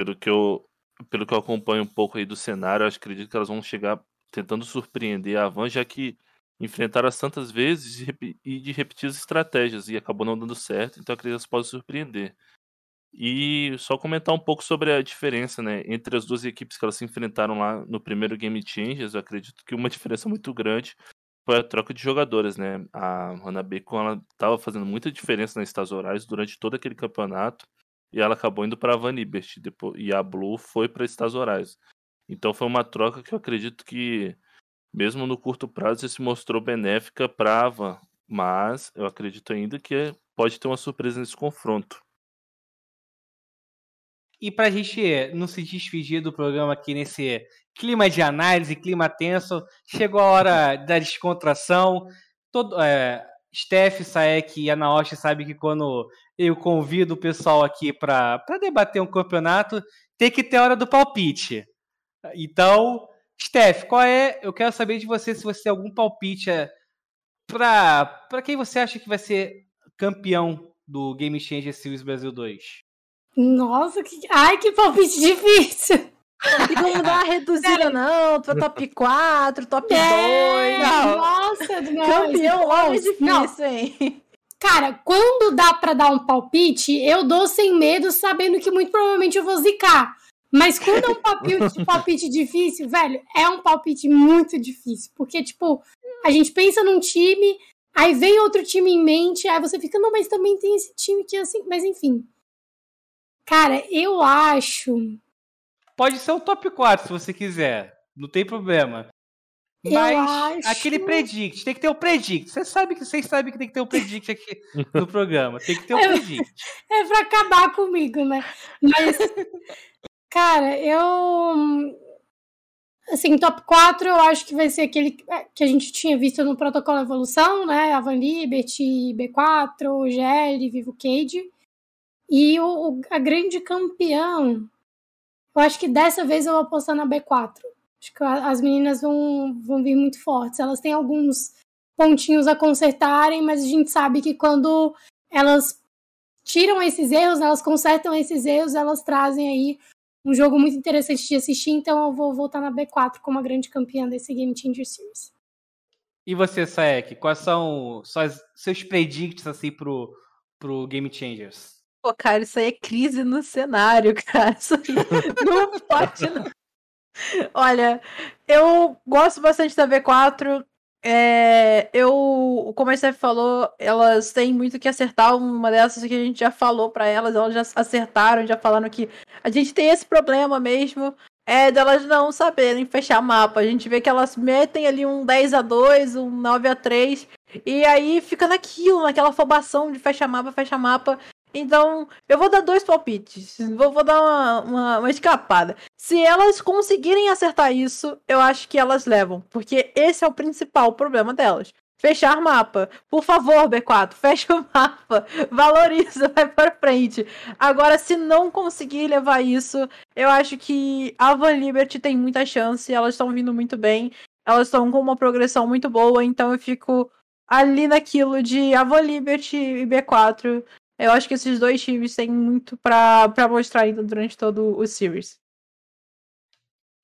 pelo que eu pelo que eu acompanho um pouco aí do cenário, eu acredito que elas vão chegar tentando surpreender a Van, já que enfrentaram as tantas vezes e de repetidas estratégias e acabou não dando certo, então acredito que elas podem surpreender. E só comentar um pouco sobre a diferença, né, entre as duas equipes que elas se enfrentaram lá no primeiro Game Changers, eu acredito que uma diferença muito grande foi a troca de jogadoras, né? A Hannah Bacon, ela estava fazendo muita diferença nas Stars Horais durante todo aquele campeonato e ela acabou indo para a Vanibert depois, e a Blue foi para Estados Horais. Então foi uma troca que eu acredito que, mesmo no curto prazo, se mostrou benéfica para a Van, mas eu acredito ainda que pode ter uma surpresa nesse confronto. E para a gente não se despedir do programa aqui nesse clima de análise, clima tenso, chegou a hora da descontração. Todo, é, Steph, Saek e Anaoshi sabe que quando eu convido o pessoal aqui para debater um campeonato, tem que ter hora do palpite. Então, Steph, qual é? Eu quero saber de você se você tem algum palpite é, para quem você acha que vai ser campeão do Game Changer Series Brasil 2. Nossa, que... ai que palpite difícil. E vamos dar uma reduzida, não. Top 4, top 2. É, nossa, Campeão logo é difícil, não. hein? Cara, quando dá para dar um palpite, eu dou sem medo, sabendo que muito provavelmente eu vou zicar. Mas quando é um palpite, palpite difícil, velho, é um palpite muito difícil. Porque, tipo, a gente pensa num time, aí vem outro time em mente, aí você fica, não, mas também tem esse time que é assim. Mas enfim. Cara, eu acho Pode ser o top 4 se você quiser. Não tem problema. Mas acho... aquele predict, tem que ter o predict. Você sabe que vocês sabem que tem que ter o predict aqui no programa. Tem que ter o é, predict. É pra acabar comigo, né? Mas, cara, eu. Assim, top 4 eu acho que vai ser aquele que a gente tinha visto no protocolo Evolução, né? Avan Liberty, B4, GL, Vivo Cage. E o, a grande campeão eu acho que dessa vez eu vou apostar na B4. Acho que as meninas vão, vão vir muito fortes. Elas têm alguns pontinhos a consertarem, mas a gente sabe que quando elas tiram esses erros, elas consertam esses erros, elas trazem aí um jogo muito interessante de assistir, então eu vou voltar na B4 como a grande campeã desse Game Changer Series. E você, Saek, quais são suas, seus predicts assim pro, pro Game Changers? Pô, cara, isso aí é crise no cenário, cara. Isso aí não pode. Não. Olha, eu gosto bastante da V4. É, eu, como a Steph falou, elas têm muito que acertar. Uma dessas que a gente já falou para elas, elas já acertaram, já falaram que a gente tem esse problema mesmo. É delas não saberem fechar mapa. A gente vê que elas metem ali um 10 a 2 um 9 a 3 e aí fica naquilo, naquela afobação de fecha mapa, fecha mapa. Então, eu vou dar dois palpites. Vou, vou dar uma, uma, uma, escapada. Se elas conseguirem acertar isso, eu acho que elas levam. Porque esse é o principal problema delas. Fechar mapa. Por favor, B4, fecha o mapa. Valoriza, vai para frente. Agora, se não conseguir levar isso, eu acho que a Van Liberty tem muita chance. Elas estão vindo muito bem. Elas estão com uma progressão muito boa. Então, eu fico ali naquilo de Van Liberty e B4 eu acho que esses dois times têm muito para mostrar ainda durante todo o series.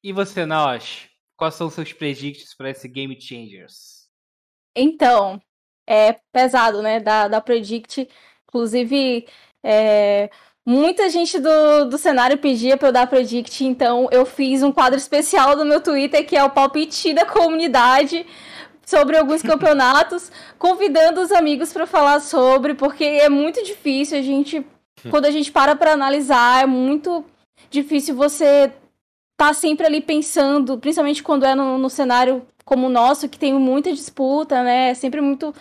E você, Naosh? Quais são os seus predicts para esse Game Changers? Então, é pesado, né? Da, da Predict. Inclusive, é, muita gente do, do cenário pedia para eu dar Predict, então eu fiz um quadro especial do meu Twitter, que é o palpite da comunidade sobre alguns campeonatos, convidando os amigos para falar sobre, porque é muito difícil a gente, quando a gente para para analisar, é muito difícil você tá sempre ali pensando, principalmente quando é no, no cenário como o nosso, que tem muita disputa, né? É sempre muito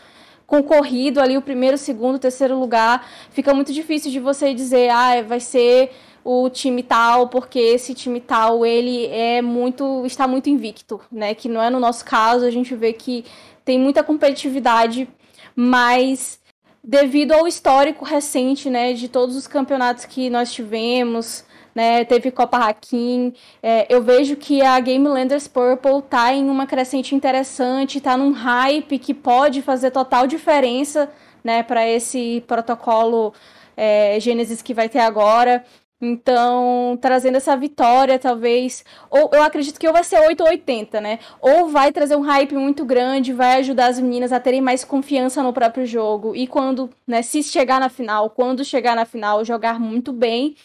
concorrido ali o primeiro, segundo, terceiro lugar. Fica muito difícil de você dizer, ah, vai ser o time tal, porque esse time tal, ele é muito está muito invicto, né? Que não é no nosso caso, a gente vê que tem muita competitividade, mas devido ao histórico recente, né, de todos os campeonatos que nós tivemos, né, teve Copa Hakim, é, eu vejo que a Game Landers Purple tá em uma crescente interessante, tá num hype que pode fazer total diferença, né, para esse protocolo é, Gênesis que vai ter agora. Então, trazendo essa vitória, talvez. Ou eu acredito que ou vai ser 8 ou 80, né? Ou vai trazer um hype muito grande, vai ajudar as meninas a terem mais confiança no próprio jogo. E quando, né, se chegar na final, quando chegar na final, jogar muito bem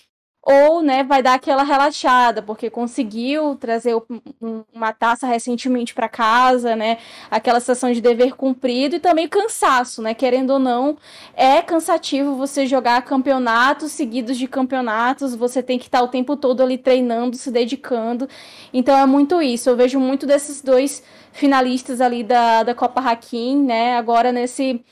ou né, vai dar aquela relaxada, porque conseguiu trazer um, uma taça recentemente para casa, né, aquela sensação de dever cumprido e também cansaço, né, querendo ou não, é cansativo você jogar campeonatos seguidos de campeonatos, você tem que estar o tempo todo ali treinando, se dedicando, então é muito isso, eu vejo muito desses dois finalistas ali da, da Copa Hakim, né, agora nesse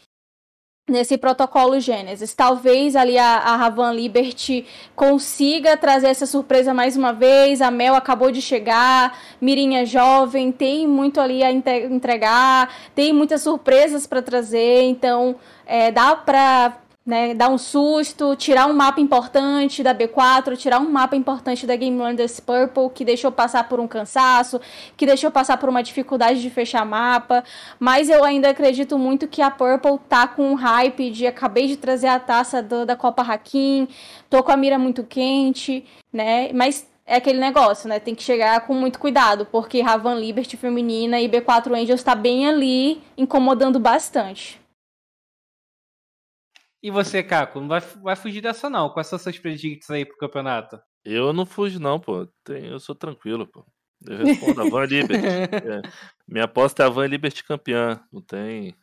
nesse protocolo Gênesis. Talvez ali a, a Ravan Liberty consiga trazer essa surpresa mais uma vez. A Mel acabou de chegar, Mirinha jovem, tem muito ali a entregar, tem muitas surpresas para trazer, então é, dá para né, dar um susto, tirar um mapa importante da B4, tirar um mapa importante da Game Landers Purple, que deixou passar por um cansaço, que deixou passar por uma dificuldade de fechar mapa, mas eu ainda acredito muito que a Purple tá com um hype de acabei de trazer a taça do, da Copa Hakim, tô com a mira muito quente, né, mas é aquele negócio, né? Tem que chegar com muito cuidado, porque Ravan Liberty feminina e B4 Angels tá bem ali, incomodando bastante. E você, Caco, não vai, vai fugir dessa não. Quais são seus predicts aí pro campeonato? Eu não fujo não, pô. Eu sou tranquilo, pô. Eu respondo a Van Liberty. é. Minha aposta é a Van Liberty campeã. Não tem.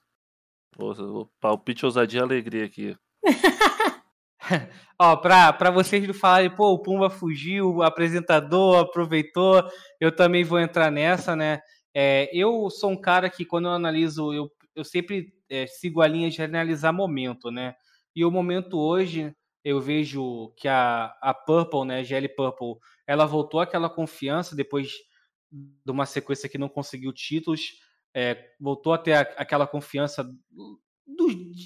Pô, palpite, ousadia e alegria aqui. Ó, pra, pra vocês não falarem, pô, o Pumba fugiu, o apresentador aproveitou, eu também vou entrar nessa, né? É, eu sou um cara que, quando eu analiso, eu, eu sempre é, sigo a linha de analisar momento, né? E o momento hoje, eu vejo que a, a Purple, né, GL Purple, ela voltou aquela confiança depois de uma sequência que não conseguiu títulos, é, voltou a ter a, aquela confiança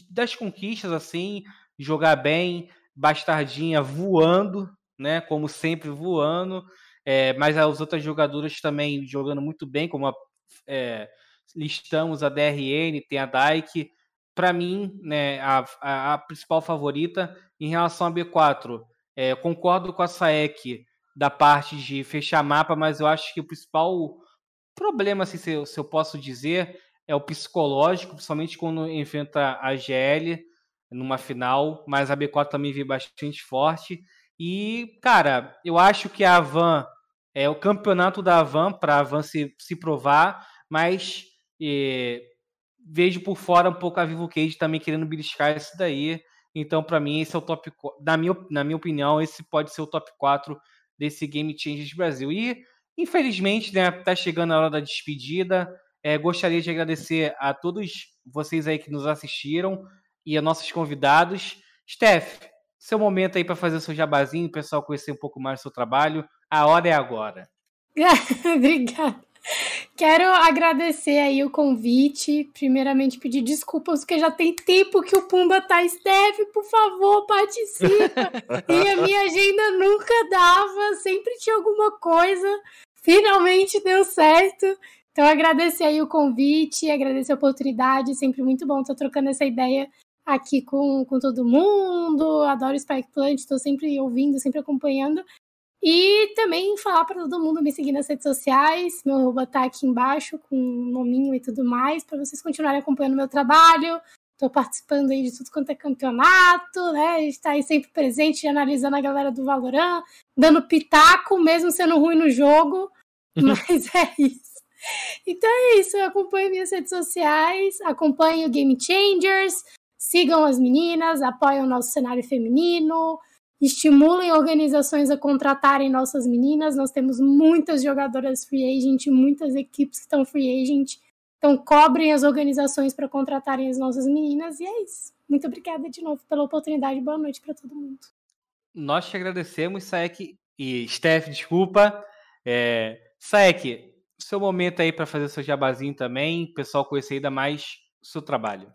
das conquistas, assim, jogar bem, Bastardinha voando, né, como sempre voando, é, mas as outras jogadoras também jogando muito bem, como a é, listamos a DRN, tem a Dyke. Para mim, né, a, a, a, principal favorita em relação a B4. É, concordo com a Saek da parte de fechar mapa, mas eu acho que o principal problema, assim, se, eu, se eu posso dizer, é o psicológico, principalmente quando enfrenta a GL numa final, mas a B4 também veio bastante forte. E, cara, eu acho que a Van é o campeonato da Van para a Van se, se provar, mas é, vejo por fora um pouco a Vivo Cage também querendo beliscar isso daí. Então, para mim, esse é o top. Na minha, na minha opinião, esse pode ser o top 4 desse Game Changers Brasil. E, infelizmente, né, tá chegando a hora da despedida. É, gostaria de agradecer a todos vocês aí que nos assistiram e a nossos convidados. Steph, seu momento aí para fazer o seu jabazinho, o pessoal conhecer um pouco mais do seu trabalho. A hora é agora. Obrigada. Quero agradecer aí o convite. Primeiramente, pedir desculpas, porque já tem tempo que o Pumba tá. Steph, por favor, participa. e a minha agenda nunca dava, sempre tinha alguma coisa. Finalmente deu certo. Então, agradecer aí o convite, agradecer a oportunidade. Sempre muito bom estar trocando essa ideia aqui com, com todo mundo. Adoro Spike Plant, estou sempre ouvindo, sempre acompanhando. E também falar para todo mundo me seguir nas redes sociais. Meu arroba tá aqui embaixo com o nominho e tudo mais, para vocês continuarem acompanhando meu trabalho. Estou participando aí de tudo quanto é campeonato, né? Está aí sempre presente, analisando a galera do Valorant, dando pitaco, mesmo sendo ruim no jogo. Mas é isso. Então é isso, acompanhe minhas redes sociais, acompanhe o Game Changers, sigam as meninas, apoiem o nosso cenário feminino, estimulem organizações a contratarem nossas meninas. Nós temos muitas jogadoras free agent, muitas equipes que estão free agent. Então, cobrem as organizações para contratarem as nossas meninas. E é isso. Muito obrigada de novo pela oportunidade. Boa noite para todo mundo. Nós te agradecemos, Saek. E Steph, desculpa. É, Saek, seu momento aí para fazer seu jabazinho também, o pessoal conhecer ainda mais o seu trabalho.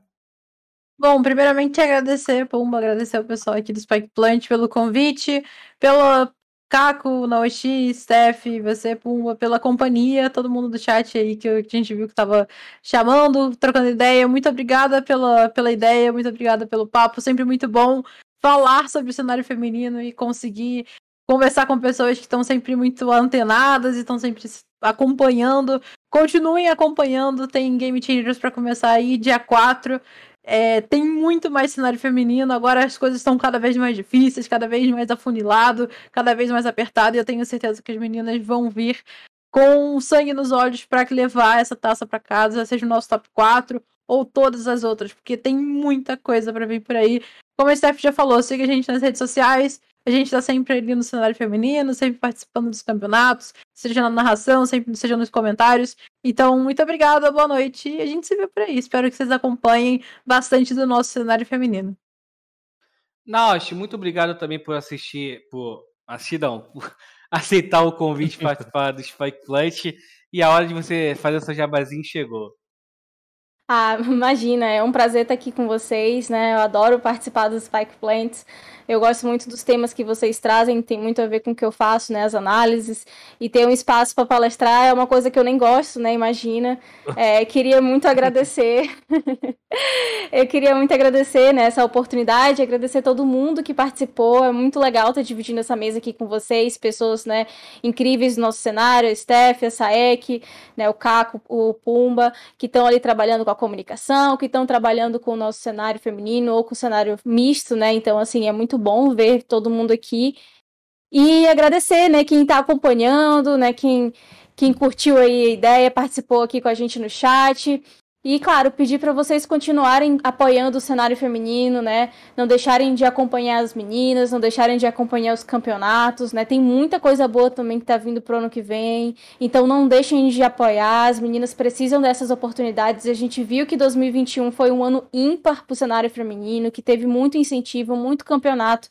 Bom, primeiramente agradecer, Pumba, agradecer ao pessoal aqui do Spike Plant pelo convite, pelo Caco, Naoshi, Steph, você, Pumba, pela companhia, todo mundo do chat aí que a gente viu que tava chamando, trocando ideia. Muito obrigada pela, pela ideia, muito obrigada pelo papo, sempre muito bom falar sobre o cenário feminino e conseguir conversar com pessoas que estão sempre muito antenadas e estão sempre acompanhando. Continuem acompanhando, tem Game Changers para começar aí dia 4. É, tem muito mais cenário feminino, agora as coisas estão cada vez mais difíceis, cada vez mais afunilado, cada vez mais apertado, e eu tenho certeza que as meninas vão vir com sangue nos olhos para levar essa taça para casa, seja o nosso top 4 ou todas as outras, porque tem muita coisa para vir por aí. Como a Steph já falou, siga a gente nas redes sociais, a gente está sempre ali no cenário feminino, sempre participando dos campeonatos, seja na narração, sempre seja nos comentários. Então, muito obrigada, boa noite e a gente se vê por aí. Espero que vocês acompanhem bastante do nosso cenário feminino. Naoshi, muito obrigado também por assistir, por assistir não, por aceitar o convite para participar do Spike Plant e a hora de você fazer o seu jabazinho chegou. Ah, imagina, é um prazer estar aqui com vocês, né? Eu adoro participar dos Spike Plants. Eu gosto muito dos temas que vocês trazem, tem muito a ver com o que eu faço, né? As análises. E ter um espaço para palestrar é uma coisa que eu nem gosto, né? Imagina. É, queria muito agradecer. eu queria muito agradecer né, essa oportunidade, agradecer todo mundo que participou. É muito legal estar dividindo essa mesa aqui com vocês, pessoas né, incríveis do nosso cenário, a Steph, a Saek, né, o Caco, o Pumba, que estão ali trabalhando com a comunicação, que estão trabalhando com o nosso cenário feminino ou com o cenário misto, né? Então, assim, é muito muito bom ver todo mundo aqui. E agradecer, né, quem está acompanhando, né, quem, quem curtiu aí a ideia, participou aqui com a gente no chat. E, claro, pedir para vocês continuarem apoiando o cenário feminino, né? Não deixarem de acompanhar as meninas, não deixarem de acompanhar os campeonatos, né? Tem muita coisa boa também que tá vindo pro ano que vem. Então não deixem de apoiar, as meninas precisam dessas oportunidades. A gente viu que 2021 foi um ano ímpar pro cenário feminino, que teve muito incentivo, muito campeonato.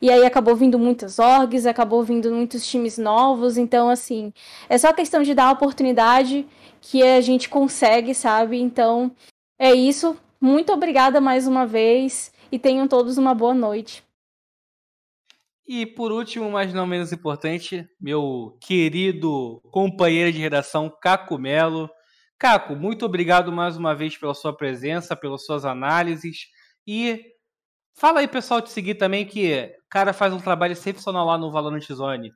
E aí acabou vindo muitas orgs, acabou vindo muitos times novos. Então, assim, é só questão de dar oportunidade que a gente consegue, sabe? Então, é isso. Muito obrigada mais uma vez e tenham todos uma boa noite. E por último, mas não menos importante, meu querido companheiro de redação Caco Melo. Caco, muito obrigado mais uma vez pela sua presença, pelas suas análises e fala aí pessoal te seguir também que o cara faz um trabalho excepcional lá no Valorant Zone.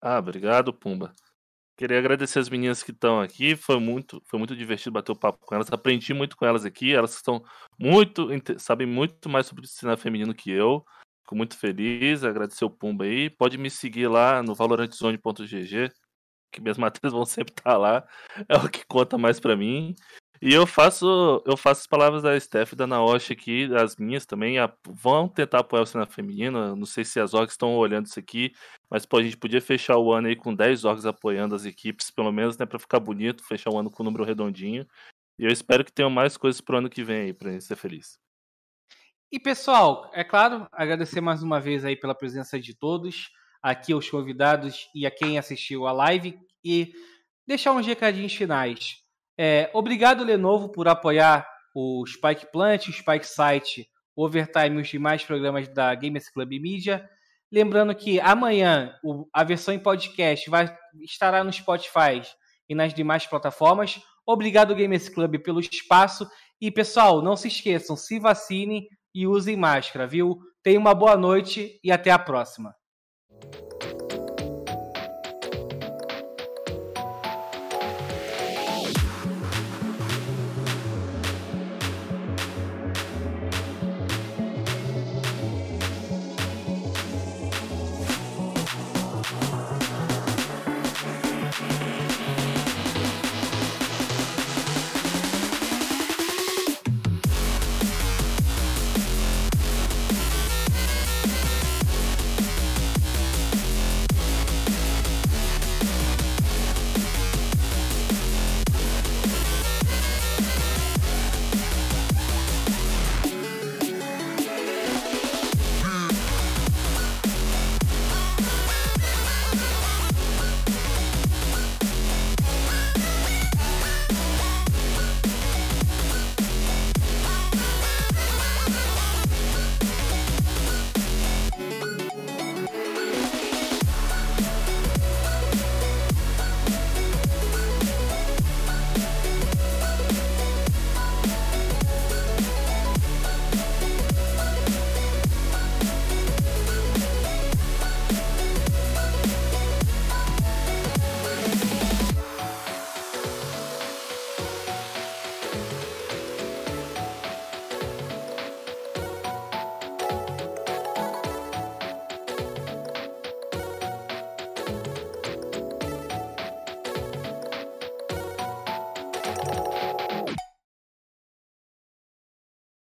Ah, obrigado, Pumba. Queria agradecer as meninas que estão aqui. Foi muito, foi muito divertido bater o papo com elas. Aprendi muito com elas aqui. Elas estão muito, sabem muito mais sobre o cenário feminino que eu. Fico muito feliz. Agradecer o Pumba aí. Pode me seguir lá no valorantzone.gg, que minhas matérias vão sempre estar lá. É o que conta mais para mim. E eu faço, eu faço as palavras da Steph e da Naoshi aqui, as minhas também. A, vão tentar apoiar o cenário feminino. Não sei se as orgs estão olhando isso aqui, mas pô, a gente podia fechar o ano aí com 10 orgs apoiando as equipes, pelo menos, né, para ficar bonito, fechar o ano com o número redondinho. E eu espero que tenham mais coisas pro ano que vem aí, pra gente ser feliz. E pessoal, é claro, agradecer mais uma vez aí pela presença de todos, aqui aos convidados e a quem assistiu a live e deixar uns recadinhos finais. É, obrigado, Lenovo, por apoiar o Spike Plant, o Spike Site, Overtime e os demais programas da Gamers Club Media. Lembrando que amanhã o, a versão em podcast vai estará no Spotify e nas demais plataformas. Obrigado, Gamers Club, pelo espaço. E, pessoal, não se esqueçam, se vacinem e usem máscara, viu? Tenham uma boa noite e até a próxima.